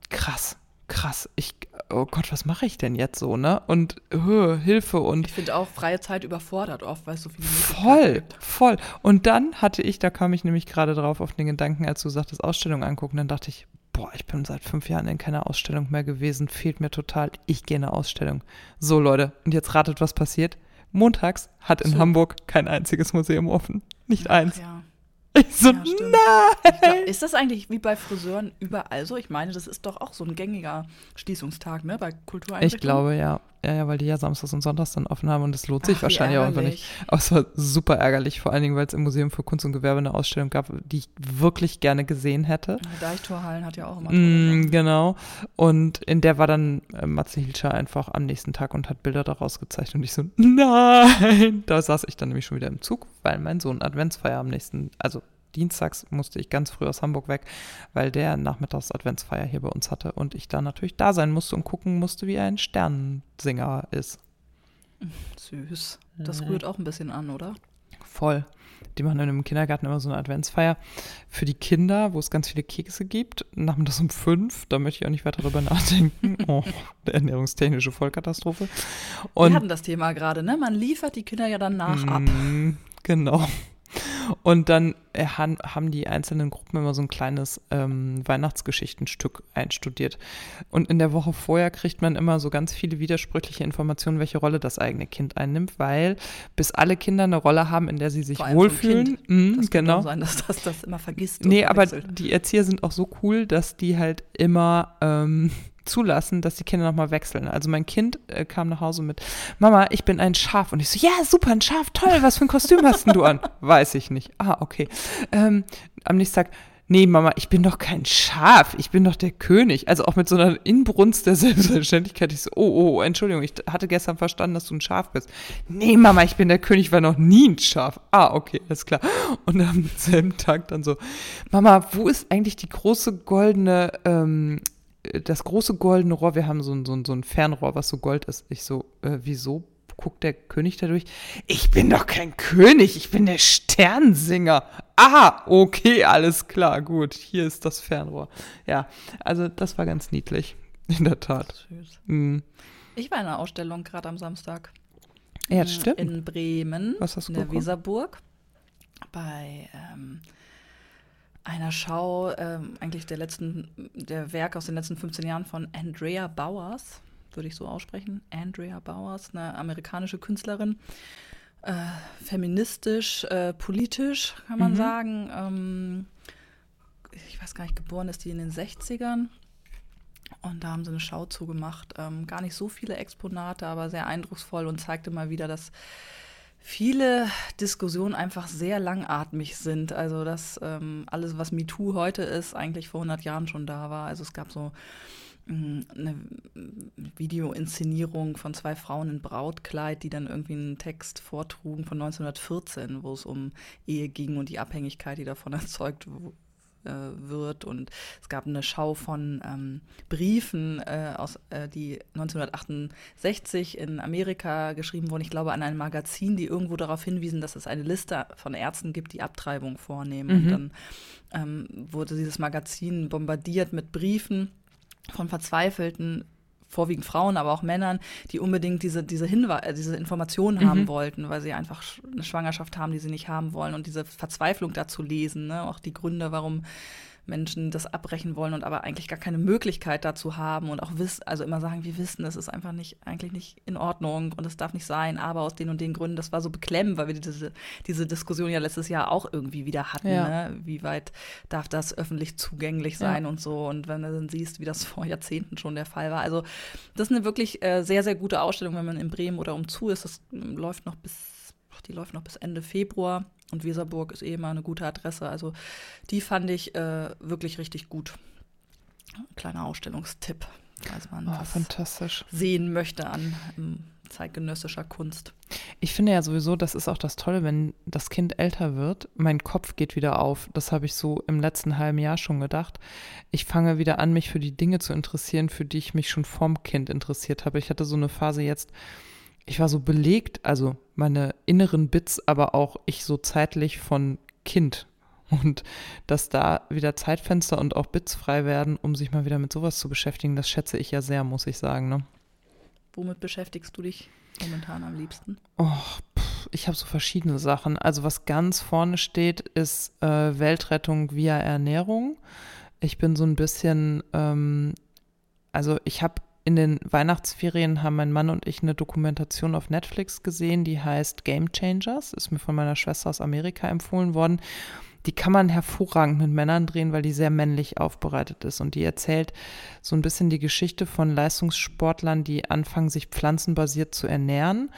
krass, krass, ich, oh Gott, was mache ich denn jetzt so, ne? Und uh, Hilfe und. Ich finde auch freie Zeit überfordert oft, weil es so viele Voll, gibt. voll. Und dann hatte ich, da kam ich nämlich gerade drauf auf den Gedanken, als du sagtest, Ausstellung angucken, dann dachte ich, boah, ich bin seit fünf Jahren in keiner Ausstellung mehr gewesen, fehlt mir total, ich gehe in eine Ausstellung. So, Leute, und jetzt ratet, was passiert. Montags hat in so. Hamburg kein einziges Museum offen. Nicht Ach, eins. Ja. Ich so, ja, nein! Glaub, ist das eigentlich wie bei Friseuren überall so? Ich meine, das ist doch auch so ein gängiger Schließungstag, ne? Bei Kultureinrichtungen. Ich glaube, ja. Ja, ja, weil die ja samstags und sonntags dann offen haben und das lohnt sich Ach, wahrscheinlich auch einfach nicht. Aber es war super ärgerlich, vor allen Dingen, weil es im Museum für Kunst und Gewerbe eine Ausstellung gab, die ich wirklich gerne gesehen hätte. Deichtorhallen hat ja auch immer mm, Genau. Und in der war dann äh, Matze Hilscher einfach am nächsten Tag und hat Bilder daraus gezeigt und ich so, [laughs] nein! Da saß ich dann nämlich schon wieder im Zug, weil mein Sohn Adventsfeier am nächsten, also dienstags musste ich ganz früh aus Hamburg weg, weil der nachmittags Adventsfeier hier bei uns hatte und ich da natürlich da sein musste und gucken musste, wie ein Sternensinger ist. Süß. Das rührt auch ein bisschen an, oder? Voll. Die machen dann im Kindergarten immer so eine Adventsfeier für die Kinder, wo es ganz viele Kekse gibt. Nachmittags um fünf, da möchte ich auch nicht weiter darüber [laughs] nachdenken. Oh, der ernährungstechnische Vollkatastrophe. Und Wir hatten das Thema gerade, ne? Man liefert die Kinder ja dann nach ab. Mm, genau. Und dann äh, han, haben die einzelnen Gruppen immer so ein kleines ähm, Weihnachtsgeschichtenstück einstudiert. Und in der Woche vorher kriegt man immer so ganz viele widersprüchliche Informationen, welche Rolle das eigene Kind einnimmt, weil bis alle Kinder eine Rolle haben, in der sie sich wohlfühlen. Mh, das genau. kann sein, dass das das immer vergisst. Nee, aber die Erzieher sind auch so cool, dass die halt immer ähm, zulassen, dass die Kinder nochmal wechseln. Also mein Kind äh, kam nach Hause mit, Mama, ich bin ein Schaf. Und ich so, ja, super, ein Schaf, toll, was für ein Kostüm hast denn du an? [laughs] Weiß ich nicht. Ah, okay. Ähm, am nächsten Tag, nee, Mama, ich bin doch kein Schaf, ich bin doch der König. Also auch mit so einer Inbrunst der [laughs] Selbstverständlichkeit. Ich so, oh, oh, oh, Entschuldigung, ich hatte gestern verstanden, dass du ein Schaf bist. Nee, Mama, ich bin der König, war noch nie ein Schaf. Ah, okay, alles klar. Und am selben Tag dann so, Mama, wo ist eigentlich die große goldene ähm, das große goldene Rohr, wir haben so ein, so ein, so ein Fernrohr, was so Gold ist. Ich so, äh, wieso guckt der König da durch? Ich bin doch kein König, ich bin der Sternsinger. Aha, okay, alles klar, gut, hier ist das Fernrohr. Ja, also das war ganz niedlich, [laughs] in der Tat. Süß. Mhm. Ich war in einer Ausstellung gerade am Samstag. Ja, stimmt. In Bremen, Was hast du in der Weserburg, bei ähm, einer Schau ähm, eigentlich der letzten, der Werk aus den letzten 15 Jahren von Andrea Bowers, würde ich so aussprechen. Andrea Bowers, eine amerikanische Künstlerin. Äh, feministisch, äh, politisch, kann man mhm. sagen. Ähm, ich weiß gar nicht, geboren ist die in den 60ern. Und da haben sie eine Schau zugemacht. Ähm, gar nicht so viele Exponate, aber sehr eindrucksvoll und zeigte mal wieder, dass viele Diskussionen einfach sehr langatmig sind. Also dass ähm, alles, was MeToo heute ist, eigentlich vor 100 Jahren schon da war. Also es gab so mm, eine Videoinszenierung von zwei Frauen in Brautkleid, die dann irgendwie einen Text vortrugen von 1914, wo es um Ehe ging und die Abhängigkeit, die davon [laughs] erzeugt äh, wird. Und es gab eine Schau von ähm, Briefen, äh, aus, äh, die 1968 in Amerika geschrieben wurden. Ich glaube, an ein Magazin, die irgendwo darauf hinwiesen, dass es eine Liste von Ärzten gibt, die Abtreibung vornehmen. Mhm. Und dann ähm, wurde dieses Magazin bombardiert mit Briefen von verzweifelten vorwiegend Frauen, aber auch Männern, die unbedingt diese, diese Hinweise, äh, diese Informationen mhm. haben wollten, weil sie einfach eine Schwangerschaft haben, die sie nicht haben wollen und diese Verzweiflung dazu lesen, ne? auch die Gründe, warum Menschen das abbrechen wollen und aber eigentlich gar keine Möglichkeit dazu haben und auch wissen, also immer sagen, wir wissen, das ist einfach nicht, eigentlich nicht in Ordnung und es darf nicht sein, aber aus den und den Gründen, das war so beklemmend, weil wir diese, diese Diskussion ja letztes Jahr auch irgendwie wieder hatten, ja. ne? wie weit darf das öffentlich zugänglich sein ja. und so und wenn du dann siehst, wie das [laughs] vor Jahrzehnten schon der Fall war. Also das ist eine wirklich äh, sehr, sehr gute Ausstellung, wenn man in Bremen oder umzu ist. Das läuft noch bis, die läuft noch bis Ende Februar. Und Weserburg ist eh immer eine gute Adresse. Also die fand ich äh, wirklich richtig gut. Kleiner Ausstellungstipp, falls man oh, fantastisch. sehen möchte an ähm, zeitgenössischer Kunst. Ich finde ja sowieso, das ist auch das Tolle, wenn das Kind älter wird, mein Kopf geht wieder auf. Das habe ich so im letzten halben Jahr schon gedacht. Ich fange wieder an, mich für die Dinge zu interessieren, für die ich mich schon vorm Kind interessiert habe. Ich hatte so eine Phase jetzt, ich war so belegt, also meine inneren Bits, aber auch ich so zeitlich von Kind. Und dass da wieder Zeitfenster und auch Bits frei werden, um sich mal wieder mit sowas zu beschäftigen, das schätze ich ja sehr, muss ich sagen. Ne? Womit beschäftigst du dich momentan am liebsten? Oh, pff, ich habe so verschiedene Sachen. Also was ganz vorne steht, ist äh, Weltrettung via Ernährung. Ich bin so ein bisschen, ähm, also ich habe in den Weihnachtsferien haben mein Mann und ich eine Dokumentation auf Netflix gesehen, die heißt Game Changers, ist mir von meiner Schwester aus Amerika empfohlen worden. Die kann man hervorragend mit Männern drehen, weil die sehr männlich aufbereitet ist. Und die erzählt so ein bisschen die Geschichte von Leistungssportlern, die anfangen, sich pflanzenbasiert zu ernähren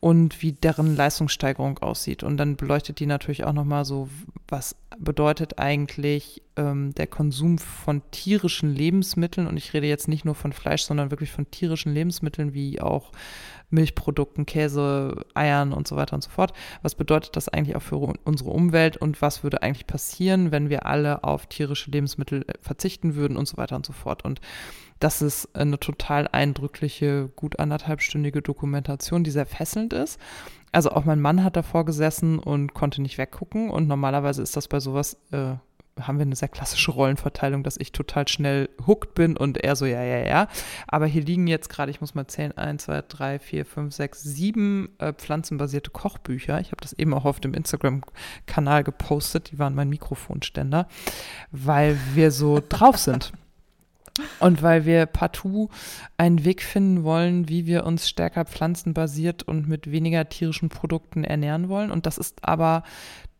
und wie deren Leistungssteigerung aussieht. Und dann beleuchtet die natürlich auch nochmal so, was bedeutet eigentlich ähm, der Konsum von tierischen Lebensmitteln. Und ich rede jetzt nicht nur von Fleisch, sondern wirklich von tierischen Lebensmitteln wie auch Milchprodukten, Käse, Eiern und so weiter und so fort. Was bedeutet das eigentlich auch für unsere Umwelt und was würde eigentlich passieren, wenn wir alle auf tierische Lebensmittel äh, verzichten würden und so weiter und so fort. Und das ist eine total eindrückliche, gut anderthalbstündige Dokumentation, die sehr fesselnd ist. Also auch mein Mann hat davor gesessen und konnte nicht weggucken. Und normalerweise ist das bei sowas äh, haben wir eine sehr klassische Rollenverteilung, dass ich total schnell hooked bin und er so, ja, ja, ja. Aber hier liegen jetzt gerade, ich muss mal zählen, 1, 2, 3, 4, 5, 6, 7 äh, pflanzenbasierte Kochbücher. Ich habe das eben auch auf dem Instagram-Kanal gepostet, die waren mein Mikrofonständer, weil wir so drauf sind. [laughs] Und weil wir partout einen Weg finden wollen, wie wir uns stärker pflanzenbasiert und mit weniger tierischen Produkten ernähren wollen. Und das ist aber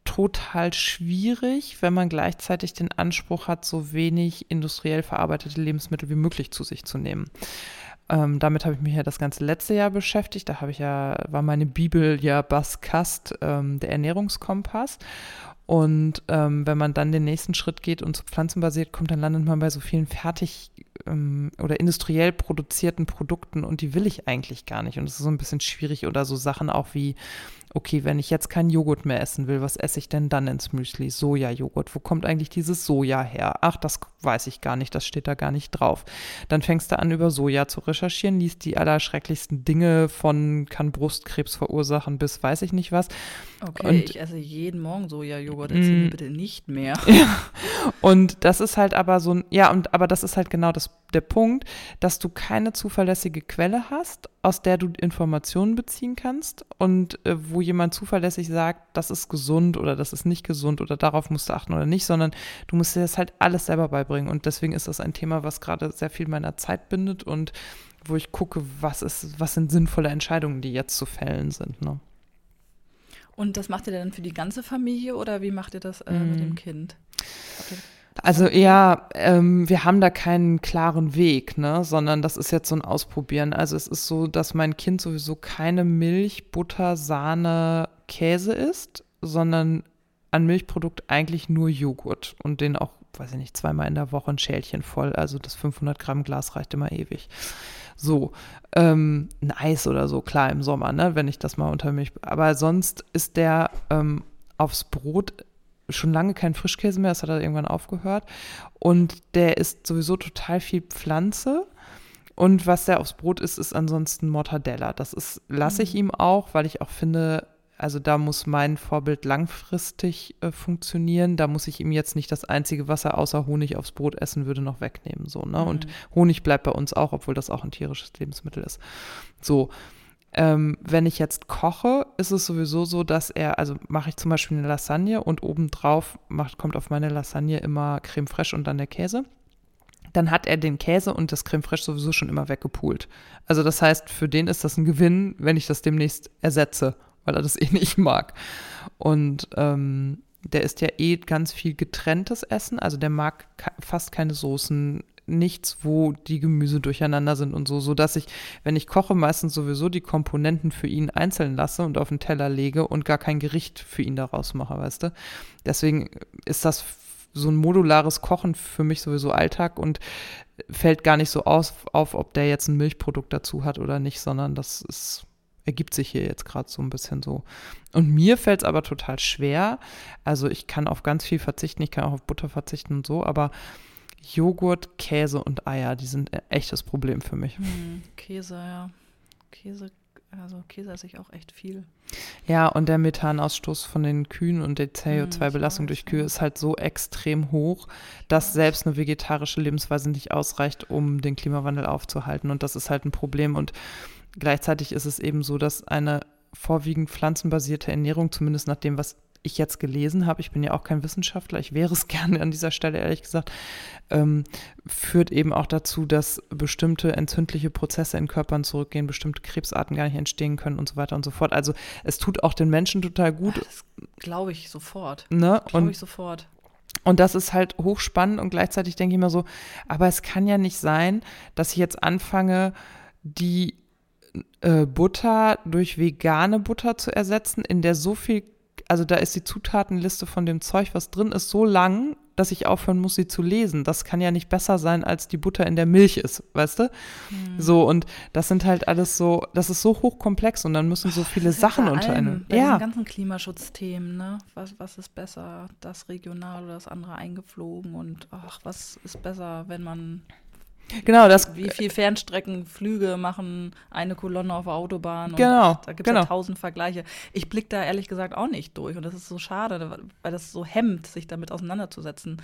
total schwierig, wenn man gleichzeitig den Anspruch hat, so wenig industriell verarbeitete Lebensmittel wie möglich zu sich zu nehmen. Ähm, damit habe ich mich ja das ganze letzte Jahr beschäftigt. Da habe ich ja, war meine Bibel ja Baskast, ähm, der Ernährungskompass. Und ähm, wenn man dann den nächsten Schritt geht und zu pflanzenbasiert kommt, dann landet man bei so vielen fertig ähm, oder industriell produzierten Produkten und die will ich eigentlich gar nicht. Und es ist so ein bisschen schwierig oder so Sachen auch wie okay, wenn ich jetzt keinen Joghurt mehr essen will, was esse ich denn dann ins Müsli? Sojajoghurt. Wo kommt eigentlich dieses Soja her? Ach, das weiß ich gar nicht, das steht da gar nicht drauf. Dann fängst du an, über Soja zu recherchieren, liest die allerschrecklichsten Dinge von kann Brustkrebs verursachen bis weiß ich nicht was. Okay, und, ich esse jeden Morgen Sojajoghurt, erzähl mir mm. bitte nicht mehr. [laughs] Ja. Und das ist halt aber so ein, ja, und aber das ist halt genau das, der Punkt, dass du keine zuverlässige Quelle hast, aus der du Informationen beziehen kannst und äh, wo jemand zuverlässig sagt, das ist gesund oder das ist nicht gesund oder darauf musst du achten oder nicht, sondern du musst dir das halt alles selber beibringen. Und deswegen ist das ein Thema, was gerade sehr viel meiner Zeit bindet und wo ich gucke, was ist, was sind sinnvolle Entscheidungen, die jetzt zu fällen sind. Ne? Und das macht ihr dann für die ganze Familie oder wie macht ihr das äh, mm. mit dem mhm. Kind? Also ja, ähm, wir haben da keinen klaren Weg, ne, sondern das ist jetzt so ein Ausprobieren. Also es ist so, dass mein Kind sowieso keine Milch, Butter, Sahne, Käse isst, sondern an Milchprodukt eigentlich nur Joghurt und den auch, weiß ich nicht, zweimal in der Woche ein Schälchen voll. Also das 500 Gramm Glas reicht immer ewig. So, ähm, ein Eis oder so, klar im Sommer, ne, wenn ich das mal unter Milch. Aber sonst ist der ähm, aufs Brot schon lange kein Frischkäse mehr, das hat er irgendwann aufgehört. Und der ist sowieso total viel Pflanze. Und was der aufs Brot ist, ist ansonsten Mortadella. Das ist, lasse ich mhm. ihm auch, weil ich auch finde, also da muss mein Vorbild langfristig äh, funktionieren. Da muss ich ihm jetzt nicht das einzige, was er außer Honig aufs Brot essen würde, noch wegnehmen. So, ne? Mhm. Und Honig bleibt bei uns auch, obwohl das auch ein tierisches Lebensmittel ist. So. Ähm, wenn ich jetzt koche, ist es sowieso so, dass er, also mache ich zum Beispiel eine Lasagne und obendrauf macht, kommt auf meine Lasagne immer Creme fraiche und dann der Käse. Dann hat er den Käse und das Creme fraiche sowieso schon immer weggepult. Also das heißt, für den ist das ein Gewinn, wenn ich das demnächst ersetze, weil er das [laughs] eh nicht mag. Und ähm, der isst ja eh ganz viel getrenntes Essen, also der mag fast keine Soßen, nichts, wo die Gemüse durcheinander sind und so, so dass ich, wenn ich koche, meistens sowieso die Komponenten für ihn einzeln lasse und auf den Teller lege und gar kein Gericht für ihn daraus mache, weißt du? Deswegen ist das so ein modulares Kochen für mich sowieso Alltag und fällt gar nicht so aus, auf, ob der jetzt ein Milchprodukt dazu hat oder nicht, sondern das ist ergibt sich hier jetzt gerade so ein bisschen so. Und mir fällt es aber total schwer. Also ich kann auf ganz viel verzichten, ich kann auch auf Butter verzichten und so, aber Joghurt, Käse und Eier, die sind ein echtes Problem für mich. Hm, Käse, ja. Käse, also Käse esse ich auch echt viel. Ja, und der Methanausstoß von den Kühen und die CO2-Belastung hm, durch Kühe ist halt so extrem hoch, dass selbst eine vegetarische Lebensweise nicht ausreicht, um den Klimawandel aufzuhalten. Und das ist halt ein Problem. Und gleichzeitig ist es eben so, dass eine vorwiegend pflanzenbasierte Ernährung, zumindest nach dem, was ich jetzt gelesen habe, ich bin ja auch kein Wissenschaftler, ich wäre es [laughs] gerne an dieser Stelle ehrlich gesagt, ähm, führt eben auch dazu, dass bestimmte entzündliche Prozesse in Körpern zurückgehen, bestimmte Krebsarten gar nicht entstehen können und so weiter und so fort. Also es tut auch den Menschen total gut. Das glaube ich sofort. Ne? Glaube ich sofort. Und das ist halt hochspannend und gleichzeitig denke ich mir so, aber es kann ja nicht sein, dass ich jetzt anfange, die äh, Butter durch vegane Butter zu ersetzen, in der so viel also da ist die Zutatenliste von dem Zeug, was drin ist, so lang, dass ich aufhören muss, sie zu lesen. Das kann ja nicht besser sein, als die Butter in der Milch ist, weißt du? Hm. So, und das sind halt alles so, das ist so hochkomplex und dann müssen so viele Sachen unter einem. Bei ja. den ganzen Klimaschutzthemen, ne? Was, was ist besser, das regional oder das andere eingeflogen und ach, was ist besser, wenn man Genau, das. Wie viel Fernstreckenflüge machen eine Kolonne auf der Autobahn? Genau. Da gibt es genau. ja tausend Vergleiche. Ich blicke da ehrlich gesagt auch nicht durch. Und das ist so schade, weil das so hemmt, sich damit auseinanderzusetzen.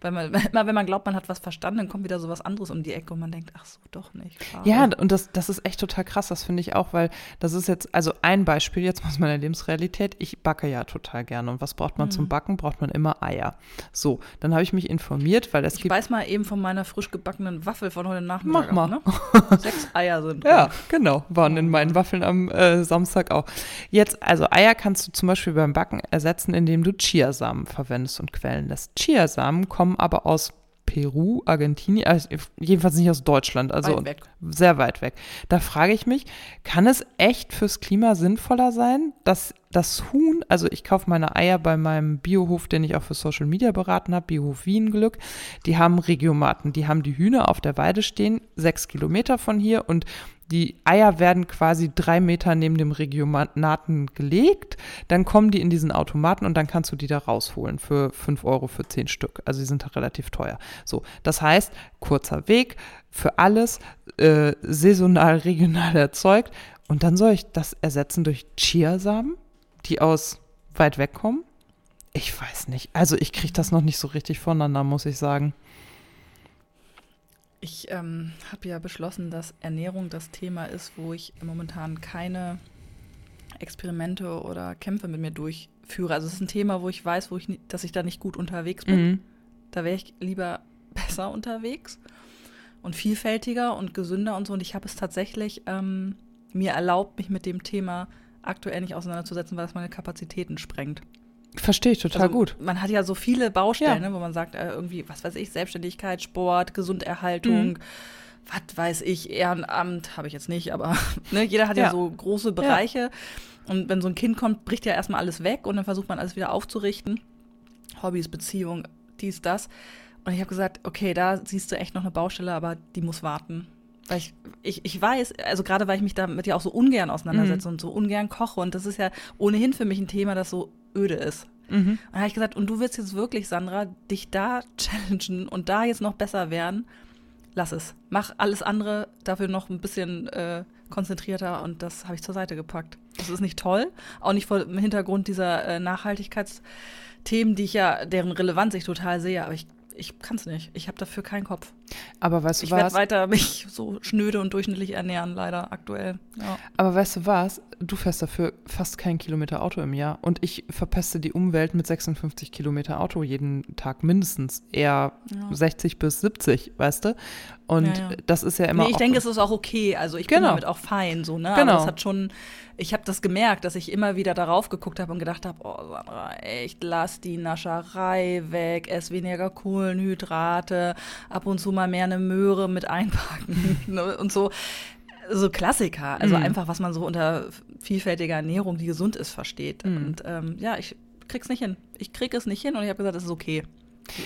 Weil man, [laughs] immer wenn man glaubt, man hat was verstanden, dann kommt wieder so was anderes um die Ecke und man denkt, ach so, doch nicht. Schade. Ja, und das, das ist echt total krass, das finde ich auch, weil das ist jetzt, also ein Beispiel jetzt aus meiner Lebensrealität. Ich backe ja total gerne. Und was braucht man mhm. zum Backen? Braucht man immer Eier. So, dann habe ich mich informiert, weil es ich gibt. Ich weiß mal eben von meiner frisch gebackenen Waffel von heute Nachmittag. Mach mal. Auch, ne? [laughs] Sechs Eier sind. Drin. Ja, genau. Waren in meinen Waffeln am äh, Samstag auch. Jetzt, also Eier kannst du zum Beispiel beim Backen ersetzen, indem du Chiasamen verwendest und quellen lässt. Chiasamen kommen aber aus Peru, Argentinien, also jedenfalls nicht aus Deutschland, also weit sehr weit weg. Da frage ich mich, kann es echt fürs Klima sinnvoller sein, dass das Huhn, also ich kaufe meine Eier bei meinem Biohof, den ich auch für Social Media beraten habe, Biohof Wien Glück, die haben Regiomaten, die haben die Hühner auf der Weide stehen, sechs Kilometer von hier und die Eier werden quasi drei Meter neben dem Regiomaten gelegt. Dann kommen die in diesen Automaten und dann kannst du die da rausholen für fünf Euro für zehn Stück. Also die sind halt relativ teuer. So, das heißt, kurzer Weg für alles, äh, saisonal, [laughs] regional erzeugt. Und dann soll ich das ersetzen durch Chiasamen, die aus weit weg kommen? Ich weiß nicht. Also ich kriege das noch nicht so richtig voneinander, muss ich sagen. Ich ähm, habe ja beschlossen, dass Ernährung das Thema ist, wo ich momentan keine Experimente oder Kämpfe mit mir durchführe. Also es ist ein Thema, wo ich weiß, wo ich, dass ich da nicht gut unterwegs bin. Mhm. Da wäre ich lieber [laughs] besser unterwegs und vielfältiger und gesünder und so. Und ich habe es tatsächlich ähm, mir erlaubt, mich mit dem Thema aktuell nicht auseinanderzusetzen, weil das meine Kapazitäten sprengt. Verstehe ich total also, gut. Man hat ja so viele Baustellen, ja. ne, wo man sagt, äh, irgendwie, was weiß ich, Selbstständigkeit, Sport, Gesunderhaltung, mhm. was weiß ich, Ehrenamt, habe ich jetzt nicht, aber [laughs] ne, jeder hat ja. ja. so große Bereiche. Ja. Und wenn so ein Kind kommt, bricht ja erstmal alles weg und dann versucht man alles wieder aufzurichten. Hobbys, Beziehung, dies, das. Und ich habe gesagt, okay, da siehst du echt noch eine Baustelle, aber die muss warten. Weil ich, ich, ich weiß, also gerade weil ich mich damit ja auch so ungern auseinandersetze mhm. und so ungern koche. Und das ist ja ohnehin für mich ein Thema, das so öde ist. Mhm. Und da habe ich gesagt, und du willst jetzt wirklich, Sandra, dich da challengen und da jetzt noch besser werden, lass es. Mach alles andere dafür noch ein bisschen äh, konzentrierter und das habe ich zur Seite gepackt. Das ist nicht toll, auch nicht vor dem Hintergrund dieser äh, Nachhaltigkeitsthemen, die ich ja, deren Relevanz ich total sehe, aber ich ich kann es nicht. Ich habe dafür keinen Kopf. Aber weißt du ich was? Ich werde weiter mich so schnöde und durchschnittlich ernähren, leider aktuell. Ja. Aber weißt du was? Du fährst dafür fast keinen Kilometer Auto im Jahr und ich verpeste die Umwelt mit 56 Kilometer Auto jeden Tag mindestens. Eher ja. 60 bis 70, weißt du? Und ja, das ist ja immer. Nee, ich denke, es ist auch okay. Also ich genau. bin damit auch fein, so, ne? Genau. Aber es hat schon ich habe das gemerkt, dass ich immer wieder darauf geguckt habe und gedacht habe, oh Sandra, echt, lass die Nascherei weg, ess weniger Kohlenhydrate, ab und zu mal mehr eine Möhre mit einpacken [laughs] ne, und so. So Klassiker, also mm. einfach, was man so unter vielfältiger Ernährung, die gesund ist, versteht. Mm. Und ähm, ja, ich krieg's nicht hin. Ich krieg es nicht hin und ich habe gesagt, es ist okay.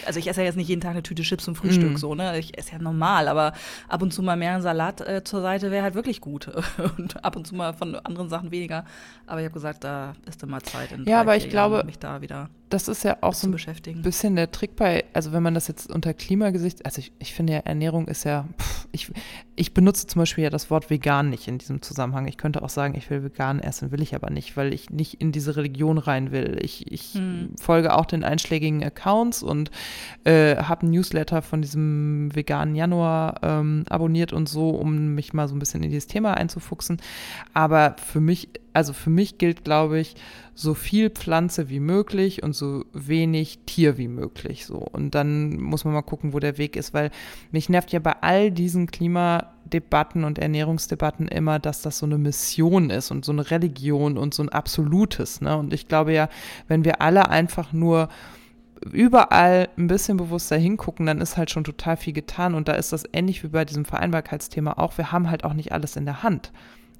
Also ich esse ja jetzt nicht jeden Tag eine Tüte Chips zum Frühstück, mm. so, ne? Ich esse ja normal, aber ab und zu mal mehr Salat äh, zur Seite wäre halt wirklich gut. [laughs] und ab und zu mal von anderen Sachen weniger. Aber ich habe gesagt, da ist immer Zeit in Ja, aber ich glaube, mich da wieder das ist ja auch so ein bisschen der Trick bei, also wenn man das jetzt unter Klimagesicht, also ich, ich finde ja, Ernährung ist ja, pff, ich, ich benutze zum Beispiel ja das Wort vegan nicht in diesem Zusammenhang. Ich könnte auch sagen, ich will vegan essen, will ich aber nicht, weil ich nicht in diese Religion rein will. Ich, ich hm. folge auch den einschlägigen Accounts und äh, habe einen Newsletter von diesem veganen Januar ähm, abonniert und so, um mich mal so ein bisschen in dieses Thema einzufuchsen. Aber für mich also für mich gilt, glaube ich, so viel Pflanze wie möglich und so wenig Tier wie möglich. So. Und dann muss man mal gucken, wo der Weg ist, weil mich nervt ja bei all diesen Klimadebatten und Ernährungsdebatten immer, dass das so eine Mission ist und so eine Religion und so ein Absolutes. Ne? Und ich glaube ja, wenn wir alle einfach nur überall ein bisschen bewusster hingucken, dann ist halt schon total viel getan. Und da ist das ähnlich wie bei diesem Vereinbarkeitsthema auch. Wir haben halt auch nicht alles in der Hand.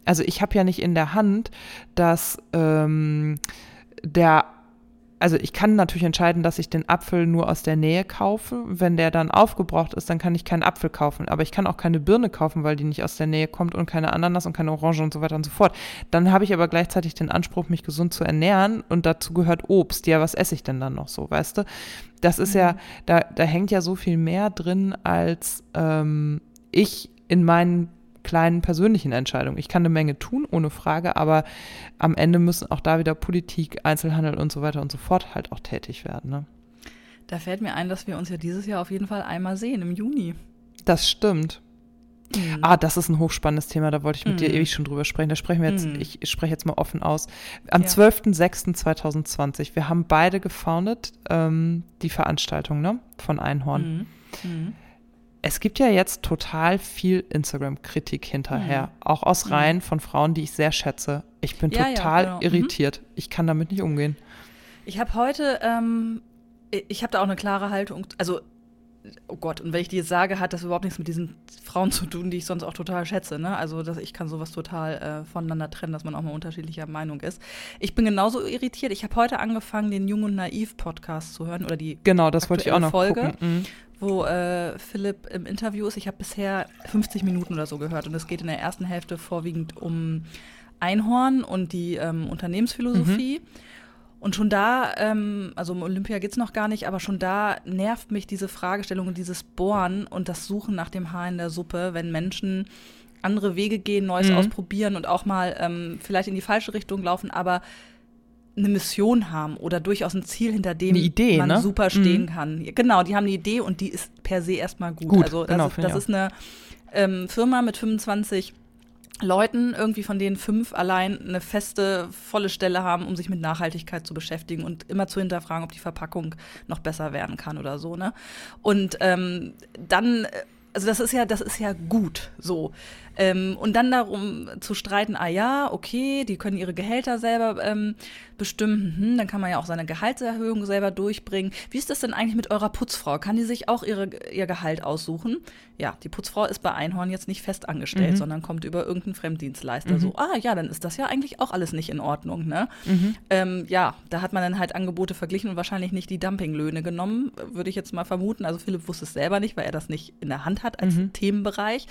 Also ich habe ja nicht in der Hand, dass ähm, der also ich kann natürlich entscheiden, dass ich den Apfel nur aus der Nähe kaufe. Wenn der dann aufgebraucht ist, dann kann ich keinen Apfel kaufen. Aber ich kann auch keine Birne kaufen, weil die nicht aus der Nähe kommt und keine Ananas und keine Orange und so weiter und so fort. Dann habe ich aber gleichzeitig den Anspruch, mich gesund zu ernähren und dazu gehört Obst. Ja, was esse ich denn dann noch so, weißt du? Das ist mhm. ja, da, da hängt ja so viel mehr drin als ähm, ich in meinen kleinen persönlichen Entscheidungen. Ich kann eine Menge tun, ohne Frage, aber am Ende müssen auch da wieder Politik, Einzelhandel und so weiter und so fort halt auch tätig werden. Ne? Da fällt mir ein, dass wir uns ja dieses Jahr auf jeden Fall einmal sehen, im Juni. Das stimmt. Mhm. Ah, das ist ein hochspannendes Thema, da wollte ich mit mhm. dir ewig schon drüber sprechen. Da sprechen wir jetzt, mhm. ich, spreche jetzt mal offen aus. Am ja. 12.06.2020, wir haben beide gefoundet, ähm, die Veranstaltung ne, von Einhorn. Mhm. Mhm. Es gibt ja jetzt total viel Instagram-Kritik hinterher, mhm. auch aus Reihen von Frauen, die ich sehr schätze. Ich bin ja, total ja, genau. irritiert. Ich kann damit nicht umgehen. Ich habe heute, ähm, ich habe da auch eine klare Haltung. Also oh Gott, und wenn ich dir jetzt sage, hat das überhaupt nichts mit diesen Frauen zu tun, die ich sonst auch total schätze. Ne? Also dass ich kann sowas total äh, voneinander trennen, dass man auch mal unterschiedlicher Meinung ist. Ich bin genauso irritiert. Ich habe heute angefangen, den Jung und Naiv Podcast zu hören oder die genau, das wollte ich auch noch Folge, mhm. wo äh, Philipp im Interview ist. Ich habe bisher 50 Minuten oder so gehört und es geht in der ersten Hälfte vorwiegend um Einhorn und die ähm, Unternehmensphilosophie. Mhm. Und schon da, ähm, also um Olympia geht es noch gar nicht, aber schon da nervt mich diese Fragestellung und dieses Bohren und das Suchen nach dem Haar in der Suppe, wenn Menschen andere Wege gehen, Neues mhm. ausprobieren und auch mal ähm, vielleicht in die falsche Richtung laufen, aber eine Mission haben oder durchaus ein Ziel, hinter dem Idee, man ne? super stehen mhm. kann. Genau, die haben eine Idee und die ist per se erstmal gut. gut also das, genau, ist, das ist eine ähm, Firma mit 25 Leuten, irgendwie von denen fünf allein eine feste, volle Stelle haben, um sich mit Nachhaltigkeit zu beschäftigen und immer zu hinterfragen, ob die Verpackung noch besser werden kann oder so. Ne? Und ähm, dann, also das ist ja, das ist ja gut so. Ähm, und dann darum zu streiten, ah ja, okay, die können ihre Gehälter selber ähm, bestimmen, hm, dann kann man ja auch seine Gehaltserhöhung selber durchbringen. Wie ist das denn eigentlich mit eurer Putzfrau? Kann die sich auch ihre, ihr Gehalt aussuchen? Ja, die Putzfrau ist bei Einhorn jetzt nicht fest angestellt, mhm. sondern kommt über irgendeinen Fremddienstleister. Mhm. So, ah ja, dann ist das ja eigentlich auch alles nicht in Ordnung. Ne? Mhm. Ähm, ja, da hat man dann halt Angebote verglichen und wahrscheinlich nicht die Dumpinglöhne genommen, würde ich jetzt mal vermuten. Also Philipp wusste es selber nicht, weil er das nicht in der Hand hat als mhm. Themenbereich.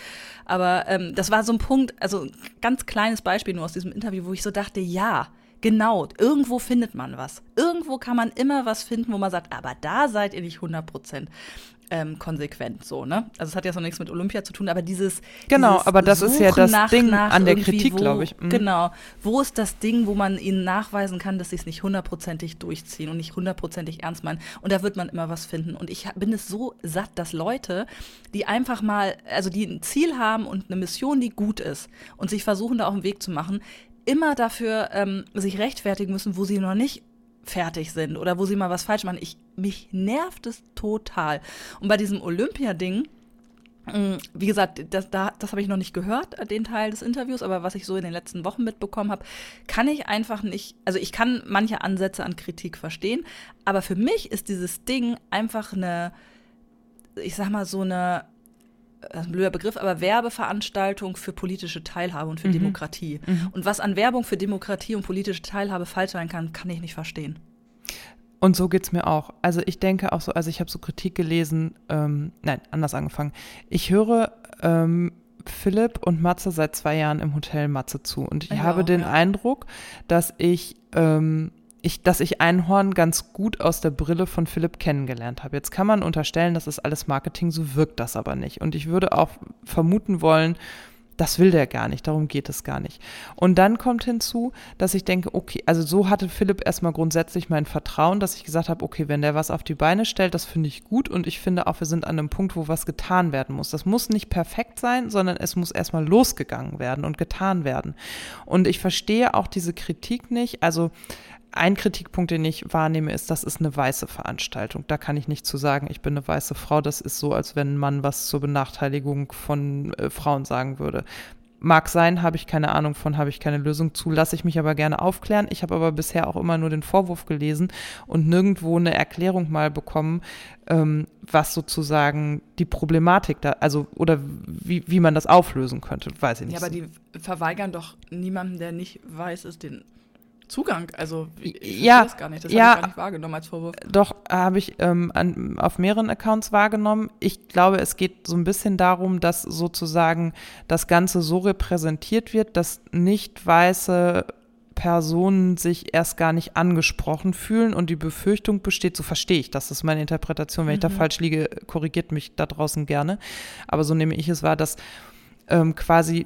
Aber ähm, das war so ein Punkt, also ein ganz kleines Beispiel nur aus diesem Interview, wo ich so dachte, ja, genau, irgendwo findet man was. Irgendwo kann man immer was finden, wo man sagt, aber da seid ihr nicht 100 Prozent ähm, konsequent so, ne? Also es hat ja so nichts mit Olympia zu tun, aber dieses Genau, dieses aber das Suchen ist ja das nach, Ding nach an der Kritik, glaube ich. Mhm. Genau. Wo ist das Ding, wo man ihnen nachweisen kann, dass sie es nicht hundertprozentig durchziehen und nicht hundertprozentig ernst meinen? Und da wird man immer was finden. Und ich bin es so satt, dass Leute, die einfach mal, also die ein Ziel haben und eine Mission, die gut ist und sich versuchen, da auf den Weg zu machen, immer dafür ähm, sich rechtfertigen müssen, wo sie noch nicht fertig sind oder wo sie mal was falsch machen. Ich, mich nervt es total. Und bei diesem Olympia-Ding, mm, wie gesagt, das, da, das habe ich noch nicht gehört, den Teil des Interviews, aber was ich so in den letzten Wochen mitbekommen habe, kann ich einfach nicht, also ich kann manche Ansätze an Kritik verstehen, aber für mich ist dieses Ding einfach eine, ich sag mal, so eine das ist ein blöder Begriff, aber Werbeveranstaltung für politische Teilhabe und für mhm. Demokratie. Mhm. Und was an Werbung für Demokratie und politische Teilhabe falsch sein kann, kann ich nicht verstehen. Und so geht es mir auch. Also ich denke auch so, also ich habe so Kritik gelesen, ähm, nein, anders angefangen. Ich höre ähm, Philipp und Matze seit zwei Jahren im Hotel Matze zu. Und ich ja, habe den ja. Eindruck, dass ich ähm, ich, dass ich Einhorn ganz gut aus der Brille von Philipp kennengelernt habe. Jetzt kann man unterstellen, das ist alles Marketing, so wirkt das aber nicht. Und ich würde auch vermuten wollen, das will der gar nicht, darum geht es gar nicht. Und dann kommt hinzu, dass ich denke, okay, also so hatte Philipp erstmal grundsätzlich mein Vertrauen, dass ich gesagt habe, okay, wenn der was auf die Beine stellt, das finde ich gut und ich finde auch, wir sind an einem Punkt, wo was getan werden muss. Das muss nicht perfekt sein, sondern es muss erstmal losgegangen werden und getan werden. Und ich verstehe auch diese Kritik nicht, also ein Kritikpunkt, den ich wahrnehme, ist, das ist eine weiße Veranstaltung. Da kann ich nicht zu sagen, ich bin eine weiße Frau. Das ist so, als wenn man was zur Benachteiligung von äh, Frauen sagen würde. Mag sein, habe ich keine Ahnung von, habe ich keine Lösung zu, lasse ich mich aber gerne aufklären. Ich habe aber bisher auch immer nur den Vorwurf gelesen und nirgendwo eine Erklärung mal bekommen, ähm, was sozusagen die Problematik da, also oder wie, wie man das auflösen könnte, weiß ich nicht. Ja, aber die verweigern doch niemanden, der nicht weiß ist, den Zugang. Also ich ja, das gar nicht. Das ja, habe ich gar nicht wahrgenommen als Vorwurf. Doch, habe ich ähm, an, auf mehreren Accounts wahrgenommen. Ich glaube, es geht so ein bisschen darum, dass sozusagen das Ganze so repräsentiert wird, dass nicht weiße Personen sich erst gar nicht angesprochen fühlen und die Befürchtung besteht, so verstehe ich das, das ist meine Interpretation, wenn ich da Mhm. falsch liege, korrigiert mich da draußen gerne, aber so nehme ich es wahr, dass ähm, quasi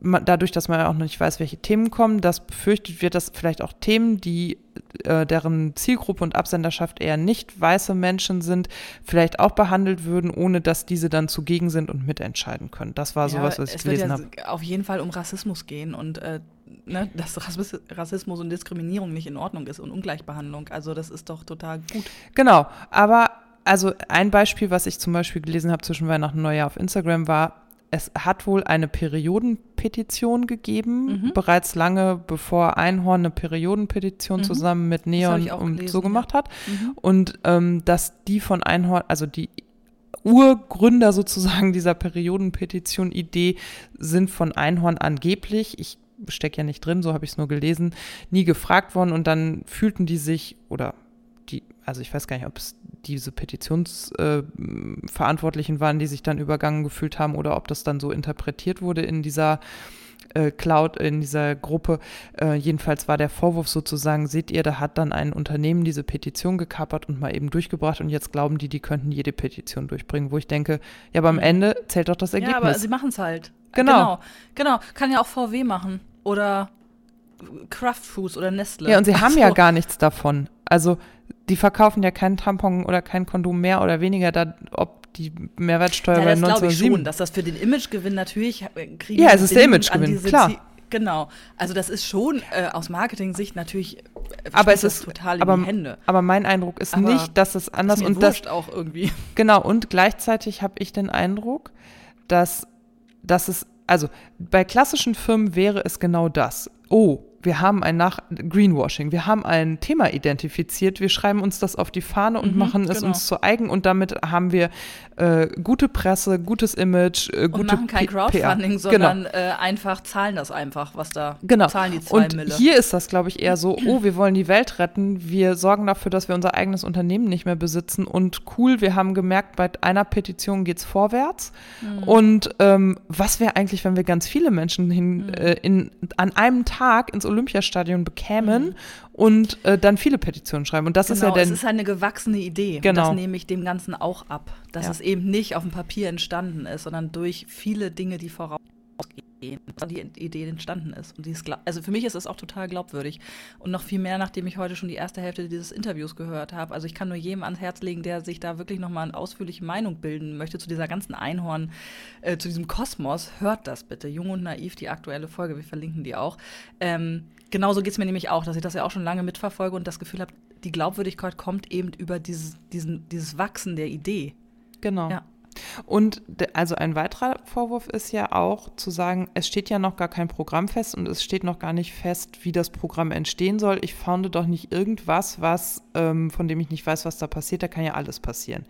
dadurch, dass man ja auch noch nicht weiß, welche Themen kommen, dass befürchtet wird, dass vielleicht auch Themen, die äh, deren Zielgruppe und Absenderschaft eher nicht weiße Menschen sind, vielleicht auch behandelt würden, ohne dass diese dann zugegen sind und mitentscheiden können. Das war sowas, was ich es wird gelesen ja habe. auf jeden Fall um Rassismus gehen und äh, ne, dass Rassismus, Rassismus und Diskriminierung nicht in Ordnung ist und Ungleichbehandlung. Also das ist doch total gut. Genau, aber also ein Beispiel, was ich zum Beispiel gelesen habe zwischen Weihnachten und Neujahr auf Instagram war, es hat wohl eine Periodenpetition gegeben, Mhm. bereits lange bevor Einhorn eine Periodenpetition Mhm. zusammen mit Neon und gelesen, so ja. gemacht hat. Mhm. Und ähm, dass die von Einhorn, also die Urgründer sozusagen dieser Periodenpetition-Idee sind von Einhorn angeblich, ich stecke ja nicht drin, so habe ich es nur gelesen, nie gefragt worden und dann fühlten die sich oder also ich weiß gar nicht, ob es diese Petitionsverantwortlichen äh, waren, die sich dann übergangen gefühlt haben oder ob das dann so interpretiert wurde in dieser äh, Cloud, in dieser Gruppe. Äh, jedenfalls war der Vorwurf sozusagen, seht ihr, da hat dann ein Unternehmen diese Petition gekapert und mal eben durchgebracht und jetzt glauben die, die könnten jede Petition durchbringen, wo ich denke, ja, aber am Mhm. Ende zählt doch das Ja, aber Ergebnis. sie machen es halt. Genau. genau. Genau. Kann ja auch VW machen. Oder Kraft Foods oder Nestle. ja, und sie haben ja Also, gar nichts davon. Also die verkaufen ja keinen Tampon oder kein Kondom mehr oder weniger, da, ob die Mehrwertsteuer Ja, bei das glaube ich 1907 schon, dass das für den Imagegewinn natürlich äh, kriegen Ja, es ist der Imagegewinn, klar. Zie- Genau. Also das ist schon äh, aus Marketing-Sicht natürlich äh, Aber es ist- total in aber- die Hände. Aber mein Eindruck ist Aber nicht, dass es anders Ist mir und das auch irgendwie. [laughs] genau und gleichzeitig habe ich den Eindruck, dass dass es also bei klassischen Firmen wäre es genau das. Oh, wir haben ein nach Greenwashing, wir haben ein Thema identifiziert, wir schreiben uns das auf die Fahne und Mhm, machen es genau. uns zu eigen und damit haben wir äh, gute Presse, gutes Image, äh, Und gute machen kein Crowdfunding, PR. sondern äh, einfach zahlen das einfach, was da Genau. zahlen die zwei Und Mille. hier ist das, glaube ich, eher so, [clears throat] oh, wir wollen die Welt retten, wir sorgen dafür, dass wir unser eigenes Unternehmen nicht mehr besitzen und cool, wir haben gemerkt, bei einer Petition geht's vorwärts Mhm. und ähm, was wäre eigentlich, wenn wir ganz viele Menschen hin, Mhm. äh, in, an einem Tag ins Olympiastadion bekämen Mhm. und äh, dann viele Petitionen schreiben und das ist ja Genau, der es ist eine gewachsene Idee. Genau. Und das nehme ich dem Ganzen auch ab. Dass Ja. es eben nicht auf dem Papier entstanden ist, sondern durch viele Dinge, die vorausgehen, dass die Idee entstanden ist. Und die ist glaub- also für mich ist es auch total glaubwürdig. Und noch viel mehr, nachdem ich heute schon die erste Hälfte dieses Interviews gehört habe. Also ich kann nur jedem ans Herz legen, der sich da wirklich nochmal eine ausführliche Meinung bilden möchte zu dieser ganzen Einhorn, äh, zu diesem Kosmos. Hört das bitte. Jung und naiv, die aktuelle Folge. Wir verlinken die auch. Ähm, genauso geht es mir nämlich auch, dass ich das ja auch schon lange mitverfolge und das Gefühl habe, die Glaubwürdigkeit kommt eben über dieses, diesen, dieses Wachsen der Idee. Genau. Ja. Und also ein weiterer Vorwurf ist ja auch zu sagen, es steht ja noch gar kein Programm fest und es steht noch gar nicht fest, wie das Programm entstehen soll. Ich founde doch nicht irgendwas, was, ähm, von dem ich nicht weiß, was da passiert. Da kann ja alles passieren.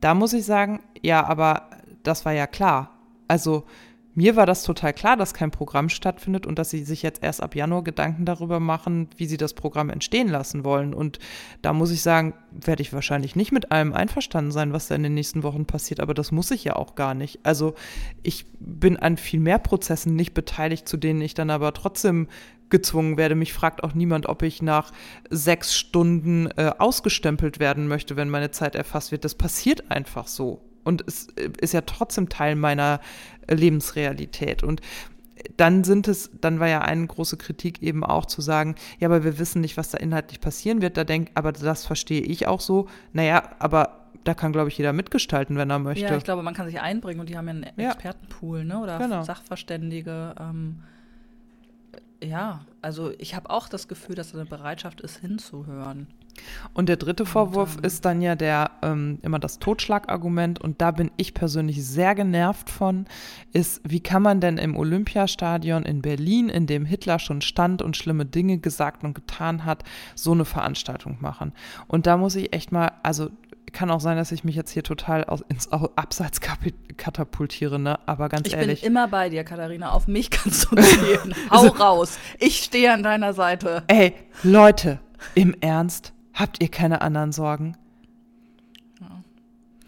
Da muss ich sagen, ja, aber das war ja klar. Also mir war das total klar, dass kein Programm stattfindet und dass sie sich jetzt erst ab Januar Gedanken darüber machen, wie sie das Programm entstehen lassen wollen. Und da muss ich sagen, werde ich wahrscheinlich nicht mit allem einverstanden sein, was da in den nächsten Wochen passiert, aber das muss ich ja auch gar nicht. Also ich bin an viel mehr Prozessen nicht beteiligt, zu denen ich dann aber trotzdem gezwungen werde. Mich fragt auch niemand, ob ich nach sechs Stunden äh, ausgestempelt werden möchte, wenn meine Zeit erfasst wird. Das passiert einfach so. Und es äh, ist ja trotzdem Teil meiner äh, Lebensrealität. Und dann sind es, dann war ja eine große Kritik eben auch zu sagen, ja, aber wir wissen nicht, was da inhaltlich passieren wird. Da denkt, aber das verstehe ich auch so. Naja, aber da kann, glaube ich, jeder mitgestalten, wenn er möchte. Ja, ich glaube, man kann sich einbringen und die haben ja einen. Expertenpool, ne? Oder Genau. Sachverständige. Ähm, ja, also ich habe auch das Gefühl, dass da eine Bereitschaft ist, hinzuhören. Und der dritte Vorwurf ähm, ist dann ja der ähm, immer das Totschlagargument und da bin ich persönlich sehr genervt von, ist, wie kann man denn im Olympiastadion in Berlin, in dem Hitler schon stand und schlimme Dinge gesagt und getan hat, so eine Veranstaltung machen? Und da muss ich echt mal, also kann auch sein, dass ich mich jetzt hier total aus, ins Abseits katapultiere, ne? Aber ganz Ich ehrlich. bin immer bei dir, Katharina. Auf mich kannst du zählen. [laughs] Hau raus. Ich stehe an deiner Seite. Ey, Leute, im Ernst, habt ihr keine anderen Sorgen?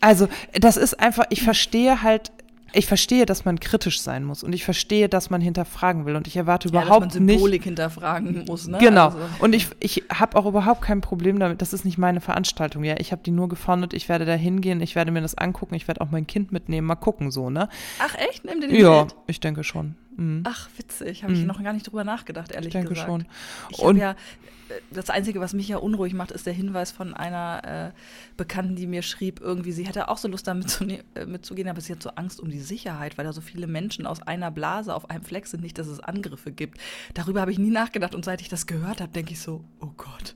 Also, das ist einfach, ich verstehe halt, ich verstehe, dass man kritisch sein muss und ich verstehe, dass man hinterfragen will und ich erwarte Ja, überhaupt dass man Symbolik nicht. hinterfragen muss, ne? Genau. Also, Und ich, ich habe auch überhaupt kein Problem damit. Das ist nicht meine Veranstaltung. Ja, ich habe die nur gefunden. Ich werde da hingehen. Ich werde mir das angucken. Ich werde auch mein Kind mitnehmen. Mal gucken, so, ne? ach echt? Nimm den Ja, mit? ich denke schon. Mhm. Ach, witzig. Habe ich Mhm. noch gar nicht drüber nachgedacht, ehrlich ich denke gesagt. schon. Ich Und- ja, das Einzige, was mich ja unruhig macht, ist der Hinweis von einer äh, Bekannten, die mir schrieb, irgendwie, sie hätte auch so Lust, da mitzune- äh, mitzugehen, aber sie hat so Angst um die Sicherheit, weil da so viele Menschen aus einer Blase auf einem Fleck sind, nicht, dass es Angriffe gibt. Darüber habe ich nie nachgedacht und seit ich das gehört habe, denke ich so, oh Gott.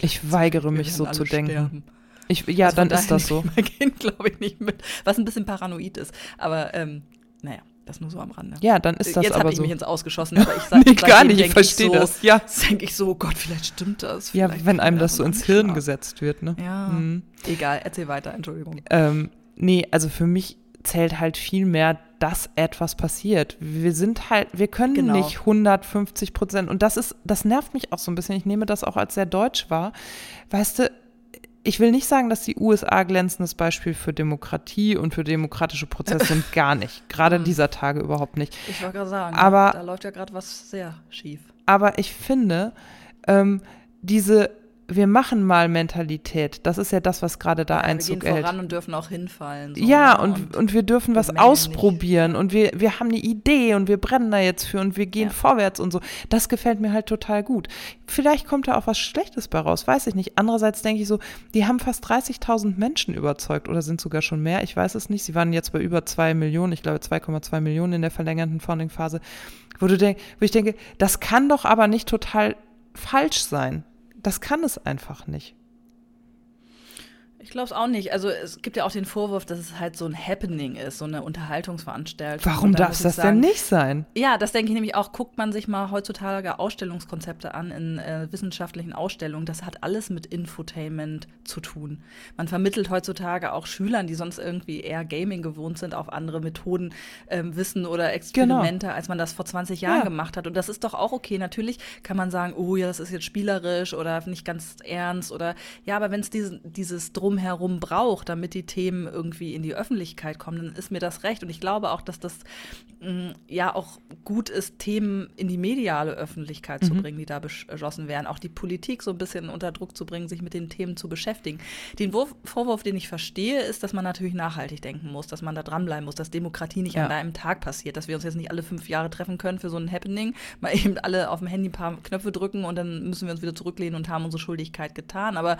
Ich weigere mich so zu denken. sterben. Ich, ja, Also dann ist das so. [laughs] Kind, glaube ich, nicht mit. Was ein bisschen paranoid ist. Aber ähm, naja, das nur so am Rande. Ja, dann ist das Jetzt habe aber ich so. mich ins Ausgeschossen, [laughs] aber ich sage Nee, gar nicht, ich verstehe so, das. Ja. [laughs] denke ich so, Gott, vielleicht stimmt das. Ja, vielleicht wenn kriegen einem das so ins Hirn Anschlag. gesetzt wird, ne? Ja, Mhm. egal, erzähl weiter, Entschuldigung. Ähm, nee, also für mich zählt halt viel mehr, dass etwas passiert. Wir sind halt, wir können Genau. nicht 150 Prozent. Und das ist, das nervt mich auch so ein bisschen. Ich nehme das auch als sehr deutsch wahr. Weißt du, ich will nicht sagen, dass die USA glänzendes Beispiel für Demokratie und für demokratische Prozesse sind. [laughs] Gar nicht. Gerade Mhm. dieser Tage überhaupt nicht. Ich wollte gerade sagen, Aber- da läuft ja gerade was sehr schief. Aber ich finde, ähm, diese Wir machen mal Mentalität, das ist ja das, was gerade da Ja, wir Einzug gehen hält. voran und dürfen auch hinfallen. so, Ja, ne? und, und wir dürfen was ausprobieren und wir, wir haben eine Idee und wir brennen da jetzt für und wir gehen Ja. vorwärts und so. Das gefällt mir halt total gut. Vielleicht kommt da auch was Schlechtes bei raus, weiß ich nicht. Andererseits denke ich so, die haben fast 30.000 Menschen überzeugt oder sind sogar schon mehr, ich weiß es nicht. Sie waren jetzt bei über 2 Millionen, ich glaube 2,2 Millionen in der verlängerten Founding-Phase, wo, du denk, wo ich denke, das kann doch aber nicht total falsch sein. Das kann es einfach nicht. Ich glaube es auch nicht. Also es gibt ja auch den Vorwurf, dass es halt so ein Happening ist, so eine Unterhaltungsveranstaltung. Warum darf ich das sagen, denn nicht sein? Ja, das denke ich nämlich auch. Guckt man sich mal heutzutage Ausstellungskonzepte an in äh, wissenschaftlichen Ausstellungen. Das hat alles mit Infotainment zu tun. Man vermittelt heutzutage auch Schülern, die sonst irgendwie eher Gaming gewohnt sind, auf andere Methoden, ähm, Wissen oder Experimente, als man das vor 20 Jahren Ja. gemacht hat. Und das ist doch auch okay. Natürlich kann man sagen, oh ja, das ist jetzt spielerisch oder nicht ganz ernst oder ja, aber wenn es diese, dieses Drumherum braucht, damit die Themen irgendwie in die Öffentlichkeit kommen, dann ist mir das recht. Und ich glaube auch, dass das mh, ja auch gut ist, Themen in die mediale Öffentlichkeit zu bringen, die da beschlossen werden. Auch die Politik so ein bisschen unter Druck zu bringen, sich mit den Themen zu beschäftigen. Den Wurf, Vorwurf, den ich verstehe, ist, dass man natürlich nachhaltig denken muss, dass man da dranbleiben muss, dass Demokratie nicht Ja. an einem Tag passiert, dass wir uns jetzt nicht alle fünf Jahre treffen können für so ein Happening, mal eben alle auf dem Handy ein paar Knöpfe drücken und dann müssen wir uns wieder zurücklehnen und haben unsere Schuldigkeit getan. Aber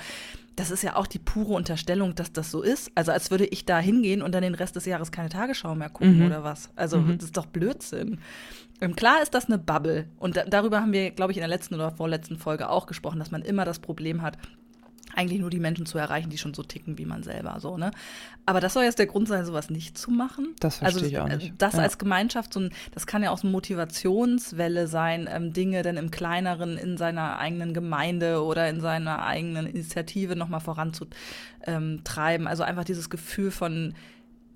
das ist ja auch die pure Unterstellung, dass das so ist. Also als würde ich da hingehen und dann den Rest des Jahres keine Tagesschau mehr gucken Mhm. oder was. Also das ist doch Blödsinn. Ähm, klar ist das eine Bubble. Und da, darüber haben wir, glaube ich, in der letzten oder vorletzten Folge auch gesprochen, dass man immer das Problem hat, eigentlich nur die Menschen zu erreichen, die schon so ticken wie man selber. So, ne? Aber das soll jetzt der Grund sein, sowas nicht zu machen. Das verstehe also, ich auch nicht. Das Ja. als Gemeinschaft, so ein, das kann ja auch so eine Motivationswelle sein, ähm, Dinge dann im Kleineren in seiner eigenen Gemeinde oder in seiner eigenen Initiative nochmal voranzutreiben. Also einfach dieses Gefühl von,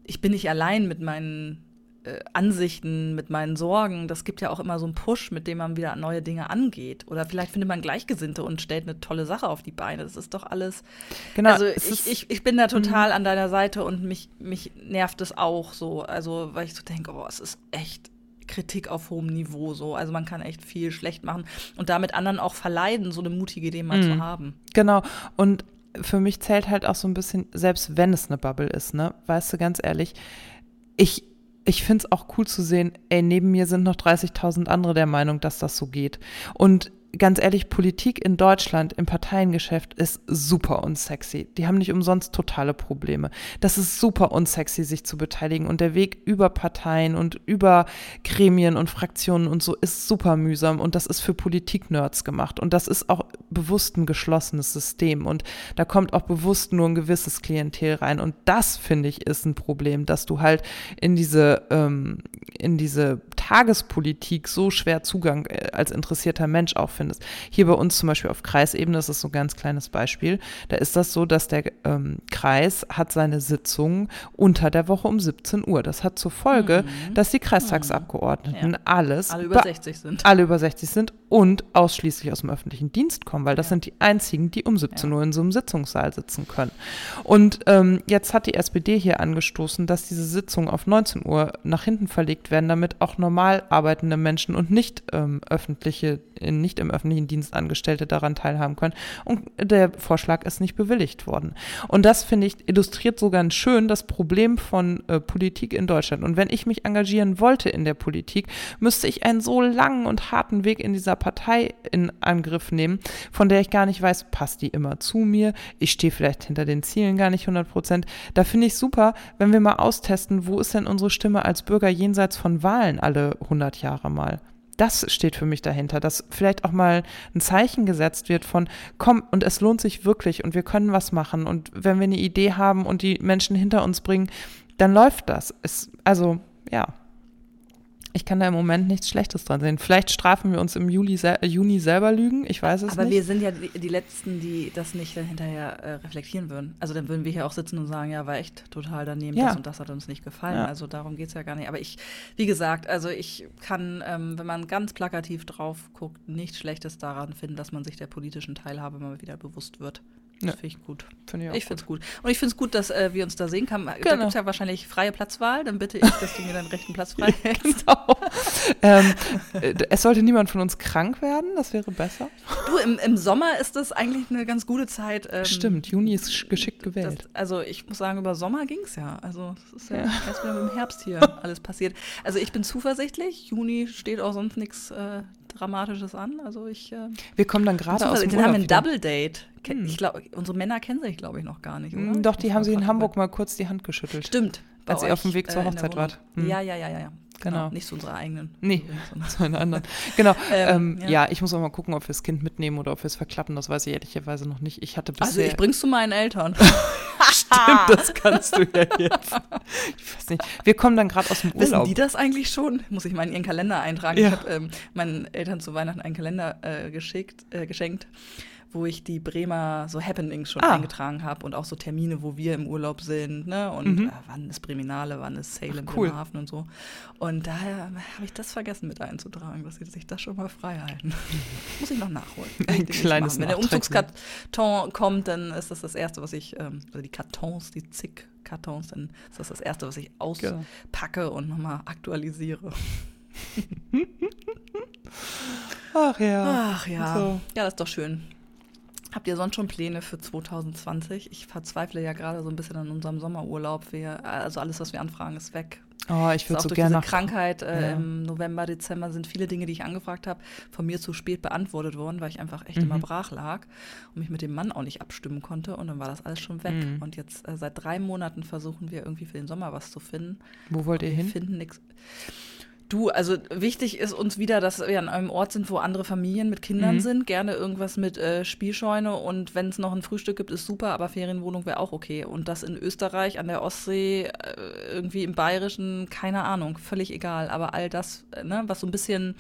ich bin nicht allein mit meinen äh, Ansichten, mit meinen Sorgen. Das gibt ja auch immer so einen Push, mit dem man wieder neue Dinge angeht. Oder vielleicht findet man Gleichgesinnte und stellt eine tolle Sache auf die Beine. Das ist doch alles. Genau, also ich, ich, ich bin da total an deiner Seite und mich, mich nervt es auch so. Also, weil ich so denke, oh, es ist echt Kritik auf hohem Niveau so. Also man kann echt viel schlecht machen und damit anderen auch verleiden, so eine mutige Idee mal Mhm. zu haben. Genau. Und für mich zählt halt auch so ein bisschen, selbst wenn es eine Bubble ist, ne, weißt du, ganz ehrlich, ich, ich finde es auch cool zu sehen, ey, neben mir sind noch 30.000 andere der Meinung, dass das so geht. Und ganz ehrlich, Politik in Deutschland im Parteiengeschäft ist super unsexy. Die haben nicht umsonst totale Probleme. Das ist super unsexy, sich zu beteiligen. Und der Weg über Parteien und über Gremien und Fraktionen und so ist super mühsam. Und das ist für Politik-Nerds gemacht. Und das ist auch bewusst ein geschlossenes System. Und da kommt auch bewusst nur ein gewisses Klientel rein. Und das, finde ich, ist ein Problem, dass du halt in diese, ähm, in diese Tagespolitik so schwer Zugang äh, als interessierter Mensch auch findest. Hier bei uns zum Beispiel auf Kreisebene, das ist so ein ganz kleines Beispiel, da ist das so, dass der ähm, Kreis hat seine Sitzungen unter der Woche um 17 Uhr. Das hat zur Folge, dass die Kreistagsabgeordneten Mhm. Ja. alles, Alle über be- 60 sind. alle über 60 sind und ausschließlich aus dem öffentlichen Dienst kommen, weil das Ja. sind die einzigen, die um 17 Ja. Uhr in so einem Sitzungssaal sitzen können. Und ähm, jetzt hat die SPD hier angestoßen, dass diese Sitzungen auf 19 Uhr nach hinten verlegt werden, damit auch normal arbeitende Menschen und nicht ähm, öffentliche, äh, nicht im öffentlichen Dienst Angestellte daran teilhaben können. Und der Vorschlag ist nicht bewilligt worden. Und das finde ich illustriert so ganz schön das Problem von äh, Politik in Deutschland. Und wenn ich mich engagieren wollte in der Politik, müsste ich einen so langen und harten Weg in dieser Partei in Angriff nehmen, von der ich gar nicht weiß, passt die immer zu mir? Ich stehe vielleicht hinter den Zielen gar nicht 100 Prozent. Da finde ich super, wenn wir mal austesten, wo ist denn unsere Stimme als Bürger jenseits von Wahlen alle 100 Jahre mal? Das steht für mich dahinter, dass vielleicht auch mal ein Zeichen gesetzt wird von, komm, und es lohnt sich wirklich und wir können was machen und wenn wir eine Idee haben und die Menschen hinter uns bringen, dann läuft das. Es, also, ja. Ich kann da im Moment nichts Schlechtes dran sehen. Vielleicht strafen wir uns im Juli, sel- äh, Juni selber lügen, ich weiß es Aber nicht. wir sind ja die, die Letzten, die das nicht dann hinterher äh, reflektieren würden. Also dann würden wir hier auch sitzen und sagen, ja, war echt total daneben, Ja. das und das hat uns nicht gefallen. Ja. Also darum geht es ja gar nicht. Aber ich, wie gesagt, also ich kann, ähm, wenn man ganz plakativ drauf guckt, nichts Schlechtes daran finden, dass man sich der politischen Teilhabe mal wieder bewusst wird. Das Ja. finde ich gut. Finde auch Ich finde es gut. Und ich finde es gut, dass äh, wir uns da sehen können. Da Genau. gibt es ja wahrscheinlich freie Platzwahl. Dann bitte ich, dass du mir deinen rechten Platz frei [laughs] hältst. Genau. ähm, äh, es sollte niemand von uns krank werden, das wäre besser. Du, im, im Sommer ist das eigentlich eine ganz gute Zeit. ähm, Stimmt, Juni ist sch- geschickt gewählt. Das, also ich muss sagen, über Sommer ging es ja. Also es ist ja, Ja. erst wieder im Herbst hier [laughs] alles passiert. Also ich bin zuversichtlich. Juni steht auch sonst nichts äh, Dramatisches an. Also ich äh, Wir kommen dann gerade aus dem. Dann haben wir ein Double Date. Hm. Ich glaube, unsere Männer kennen sich, glaube ich, noch gar nicht, wieder. oder? Doch, die haben sich in Hamburg mal. kurz die Hand geschüttelt. Stimmt. Als ihr auf dem Weg zur äh, Hochzeit wart. Hm. Ja, ja, ja, ja, ja. Genau. Genau. Nicht zu unserer eigenen. Nee. [laughs] sondern- [laughs] zu einer anderen. Genau. [laughs] Ähm, Ähm, ja. ja. ich muss auch mal gucken, ob wir das Kind mitnehmen oder ob wir es verklappen. Das weiß ich ehrlicherweise noch nicht. Ich hatte bisher. Also ich bring's zu meinen Eltern. Stimmt, das kannst du ja jetzt. Ich weiß nicht. Wir kommen dann gerade aus dem Wissen Urlaub. die das eigentlich schon? Muss ich mal in ihren Kalender eintragen. Ja. Ich habe ähm, meinen Eltern zu Weihnachten einen Kalender äh, geschickt, äh, geschenkt, wo ich die Bremer so Happenings schon Ah. eingetragen habe und auch so Termine, wo wir im Urlaub sind, ne? Und Mhm. äh, wann ist Breminale, wann ist Salem, Ach, cool. Bremerhaven und so. Und daher habe ich das vergessen mit einzutragen, dass sie sich das schon mal frei halten. [laughs] Muss ich noch nachholen. Ein kleines. Wenn der. Umzugskarton kommt, dann ist das das Erste, was ich, ähm, also die Kartons, die zig Kartons, dann ist das das Erste, was ich Genau. packe und nochmal aktualisiere. [laughs] Ach ja. Ach ja. So. Ja, das ist doch schön. Habt ihr sonst schon Pläne für 2020? Ich verzweifle ja gerade so ein bisschen an unserem Sommerurlaub. Wir, also alles, was wir anfragen, ist weg. Oh, ich würde auch so durch gerne diese nach Krankheit äh, Ja. im November, Dezember sind viele Dinge, die ich angefragt habe, von mir zu spät beantwortet worden, weil ich einfach echt Mhm. immer brach lag und mich mit dem Mann auch nicht abstimmen konnte. Und dann war das alles schon weg. Mhm. Und jetzt äh, seit drei Monaten versuchen wir irgendwie für den Sommer was zu finden. Wo wollt ihr Wir hin? finden nichts. Du, also wichtig ist uns wieder, dass wir an einem Ort sind, wo andere Familien mit Kindern Mhm. sind. Gerne irgendwas mit äh, Spielscheune und wenn es noch ein Frühstück gibt, ist super, aber Ferienwohnung wäre auch okay. Und das in Österreich, an der Ostsee, äh, irgendwie im Bayerischen, keine Ahnung, völlig egal. Aber all das, äh, ne, was so ein bisschen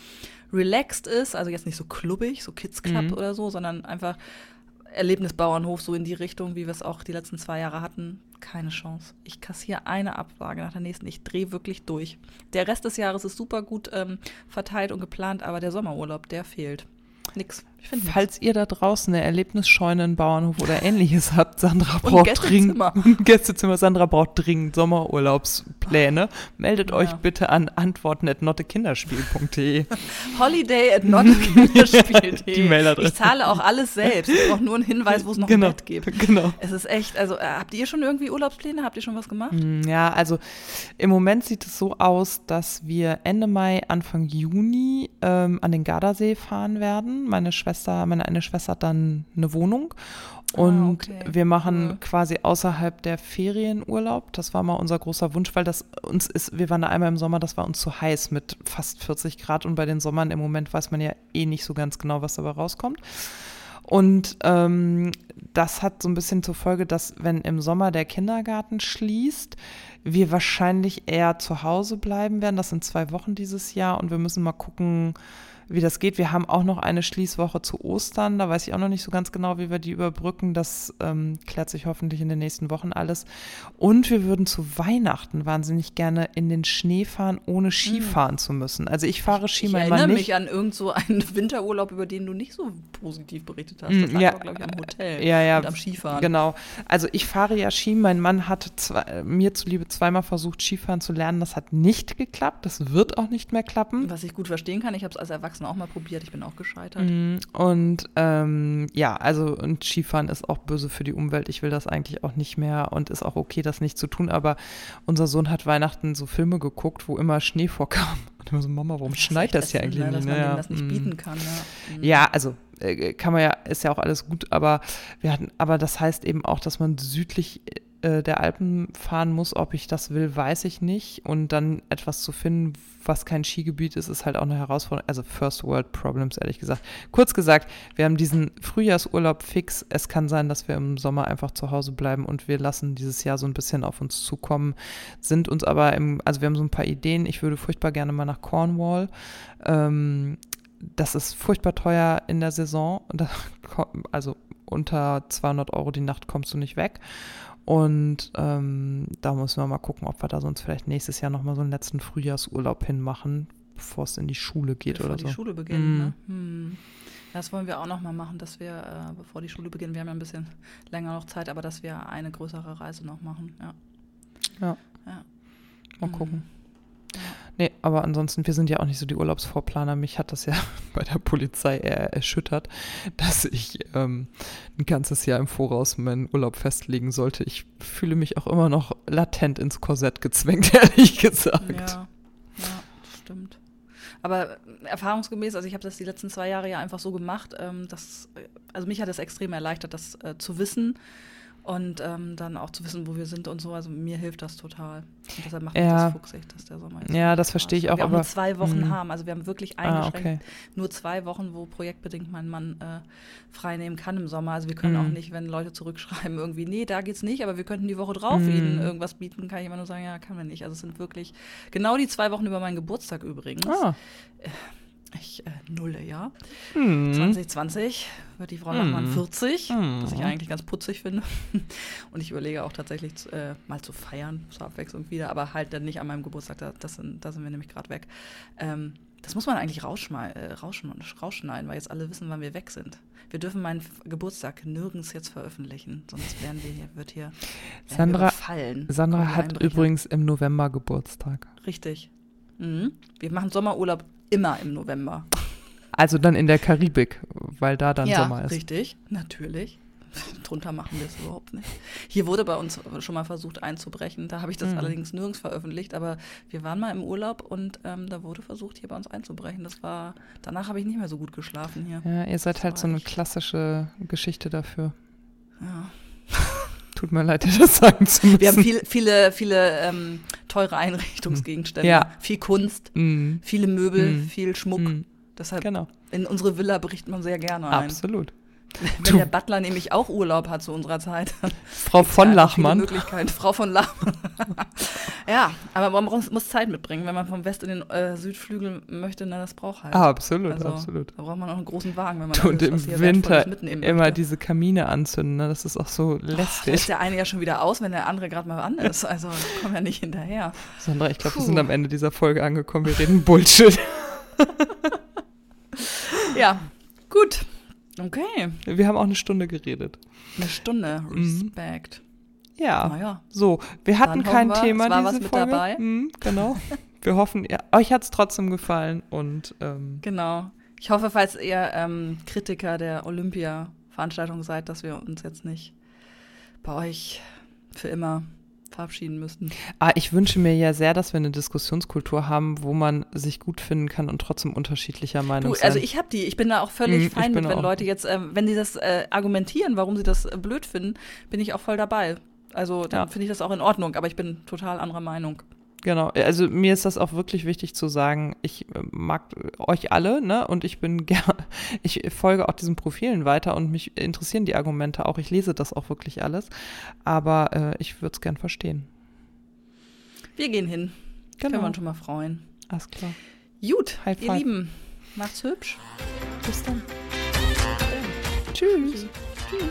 relaxed ist, also jetzt nicht so klubbig, so Kids Club Mhm. oder so, sondern einfach Erlebnisbauernhof, so in die Richtung, wie wir es auch die letzten zwei Jahre hatten, keine Chance. Ich kassiere eine Absage nach der nächsten. Ich drehe wirklich durch. Der Rest des Jahres ist super gut ähm, verteilt und geplant, aber der Sommerurlaub, der fehlt. Nix. Falls ihr da draußen eine Erlebnisscheune, einen Bauernhof oder ähnliches habt, Sandra braucht dringend Gästezimmer. Sandra braucht dringend Sommerurlaubspläne. [laughs] Meldet Ja. euch bitte an. [laughs] Holiday at notkinderspiel.de. [laughs] Die Mailadresse. Ich zahle auch alles selbst. Ich brauche nur einen Hinweis, wo es noch Genau. Bett gibt. Genau. Es ist echt, also äh, habt ihr schon irgendwie Urlaubspläne? Habt ihr schon was gemacht? Mm, Ja, also im Moment sieht es so aus, dass wir Ende Mai, Anfang Juni ähm, an den Gardasee fahren werden. Meine Schwester, meine eine Schwester hat dann eine Wohnung. Und Ah, okay. wir machen Cool. quasi außerhalb der Ferien Urlaub. Das war mal unser großer Wunsch, weil das uns ist, wir waren da einmal im Sommer, das war uns zu heiß mit fast 40 Grad und bei den Sommern im Moment weiß man ja eh nicht so ganz genau, was dabei rauskommt. Und ähm, das hat so ein bisschen zur Folge, dass wenn im Sommer der Kindergarten schließt, wir wahrscheinlich eher zu Hause bleiben werden. Das sind zwei Wochen dieses Jahr und wir müssen mal gucken, wie das geht. Wir haben auch noch eine Schließwoche zu Ostern. Da weiß ich auch noch nicht so ganz genau, wie wir die überbrücken. Das ähm, klärt sich hoffentlich in den nächsten Wochen alles. Und wir würden zu Weihnachten wahnsinnig gerne in den Schnee fahren, ohne Ski fahren hm. zu müssen. Also ich fahre Ski ich mal immer nicht. mich an irgend so einen [laughs] Winterurlaub, über den du nicht so positiv berichtet hast. Das mm, ja, glaube ich, am Hotel ja, ja, und am Skifahren. Genau. Also ich fahre ja Ski. Mein Mann hat zwei, mir zuliebe zweimal versucht, Skifahren zu lernen. Das hat nicht geklappt. Das wird auch nicht mehr klappen. Was ich gut verstehen kann. Ich habe es als Erwachsener auch mal probiert. Ich bin auch gescheitert. Mm, und ähm, ja, also und Skifahren ist auch böse für die Umwelt. Ich will das eigentlich auch nicht mehr und ist auch okay, das nicht zu tun. Aber unser Sohn hat Weihnachten so Filme geguckt, wo immer Schnee vorkam. [laughs] Und immer so, Mama, warum das schneit das hier eigentlich ne, nicht? Dass man naja, das nicht mm. bieten kann. Ja. ja, also äh, kann man ja, ist ja auch alles gut, aber wir hatten, aber das heißt eben auch, dass man südlich äh, der Alpen fahren muss. Ob ich das will, weiß ich nicht. Und dann etwas zu finden, was kein Skigebiet ist, ist halt auch eine Herausforderung. Also First World Problems, ehrlich gesagt. Kurz gesagt, wir haben diesen Frühjahrsurlaub fix. Es kann sein, dass wir im Sommer einfach zu Hause bleiben und wir lassen dieses Jahr so ein bisschen auf uns zukommen. Sind uns aber im, also wir haben so ein paar Ideen. Ich würde furchtbar gerne mal nach Cornwall. Ähm, das ist furchtbar teuer in der Saison. [laughs] Also unter 200 Euro die Nacht kommst du nicht weg. Und ähm, da müssen wir mal gucken, ob wir da sonst vielleicht nächstes Jahr nochmal so einen letzten Frühjahrsurlaub hinmachen, bevor es in die Schule geht bevor oder so. die Schule beginnt, mm. ne? Hm. Das wollen wir auch nochmal machen, dass wir, äh, bevor die Schule beginnt, wir haben ja ein bisschen länger noch Zeit, aber dass wir eine größere Reise noch machen, ja. Ja. ja. Mal gucken. Nee, aber ansonsten, wir sind ja auch nicht so die Urlaubsvorplaner. Mich hat das ja [laughs] bei der Polizei eher erschüttert, dass ich ähm, ein ganzes Jahr im Voraus meinen Urlaub festlegen sollte. Ich fühle mich auch immer noch latent ins Korsett gezwängt, [laughs] ehrlich gesagt. Ja, ja stimmt. Aber erfahrungsgemäß, also ich habe das die letzten zwei Jahre ja einfach so gemacht, ähm, dass, also mich hat es extrem erleichtert, das äh, zu wissen und ähm, dann auch zu wissen, wo wir sind und so. Also mir hilft das total. Und deshalb macht ja. das fuchsig, dass der Sommer ist. Ja, das verstehe ich auch. Wir aber auch nur zwei Wochen mh. haben. Also wir haben wirklich eingeschränkt ah, okay. nur zwei Wochen, wo projektbedingt mein Mann äh, frei nehmen kann im Sommer. Also wir können mhm. auch nicht, wenn Leute zurückschreiben, [laughs] irgendwie, nee, da geht's nicht, aber wir könnten die Woche drauf mhm. ihnen irgendwas bieten, kann ich immer nur sagen, ja, kann man nicht. Also es sind wirklich genau die zwei Wochen über meinen Geburtstag übrigens. Ah. Äh, ich äh, nulle, ja. Hm. 2020 wird die Frau hm. Nachmann 40, hm. was ich eigentlich ganz putzig finde. [laughs] Und ich überlege auch tatsächlich äh, mal zu feiern, zur Abwechslung wieder, aber halt dann nicht an meinem Geburtstag, da, das sind, da sind wir nämlich gerade weg. Ähm, das muss man eigentlich äh, rausschneiden, weil jetzt alle wissen, wann wir weg sind. Wir dürfen meinen Geburtstag nirgends jetzt veröffentlichen, sonst werden wir hier, wird hier Sandra, fallen. Sandra hat übrigens im November Geburtstag. Richtig. Mhm. Wir machen Sommerurlaub immer im November. Also dann in der Karibik, weil da dann ja, Sommer ist. Richtig, natürlich. [laughs] Drunter machen wir es überhaupt nicht. Hier wurde bei uns schon mal versucht einzubrechen. Da habe ich das mhm. allerdings nirgends veröffentlicht, aber wir waren mal im Urlaub und ähm, da wurde versucht, hier bei uns einzubrechen. Das war, danach habe ich nicht mehr so gut geschlafen hier. Ja, ihr seid das halt so eine klassische Geschichte dafür. Ja. Tut mir leid, [laughs] das sagen zu müssen. Wir haben viel, viele, viele ähm, teure Einrichtungsgegenstände, ja. viel Kunst, mm. viele Möbel, mm. viel Schmuck. Mm. Deshalb genau. in unsere Villa bricht man sehr gerne ein. Absolut. Wenn du. der Butler nämlich auch Urlaub hat zu unserer Zeit. Frau von Lachmann. Möglichkeiten. Frau [laughs] von Lachmann. ja, aber man muss, Zeit mitbringen. Wenn man vom West in den äh, Südflügel möchte, dann das braucht halt. Ah, absolut, also, absolut. Da braucht man auch einen großen Wagen, wenn man Und alles, im Winter immer möchte. diese Kamine anzünden. Ne? Das ist auch so lästig. Oh, ist der eine ja schon wieder aus, wenn der andere gerade mal an ist. Also kommen ja nicht hinterher. Sandra, ich glaube, wir sind am Ende dieser Folge angekommen. Wir reden Bullshit. [laughs] ja, gut. Okay. Wir haben auch eine Stunde geredet. Eine Stunde. Mhm. Respekt. Mhm. Ja. Naja. So, wir hatten kein wir, Thema es war diese was mit Folge. dabei. Mhm, genau. [laughs] wir hoffen, ja, euch hat es trotzdem gefallen und ähm, genau. Ich hoffe, falls ihr ähm, Kritiker der Olympia-Veranstaltung seid, dass wir uns jetzt nicht bei euch für immer verabschieden müssen. Ah, ich wünsche mir ja sehr, dass wir eine Diskussionskultur haben, wo man sich gut finden kann und trotzdem unterschiedlicher Meinung du, Also ich habe die, ich bin da auch völlig mhm, fein mit, wenn Leute jetzt, äh, wenn die das äh, argumentieren, warum sie das äh, blöd finden, bin ich auch voll dabei. Also dann ja. finde ich das auch in Ordnung, aber ich bin total anderer Meinung. Genau, also mir ist das auch wirklich wichtig zu sagen, ich äh, mag äh, euch alle, ne? Und ich bin [laughs] gerne, ich folge auch diesen Profilen weiter und mich interessieren die Argumente auch. Ich lese das auch wirklich alles. Aber äh, ich würde es gern verstehen. Wir gehen hin. Genau. Können wir genau. uns schon mal freuen. Alles klar. Gut, High ihr five. Lieben, macht's hübsch. Bis dann. Bis dann. Tschüss. Tschüss. Tschüss.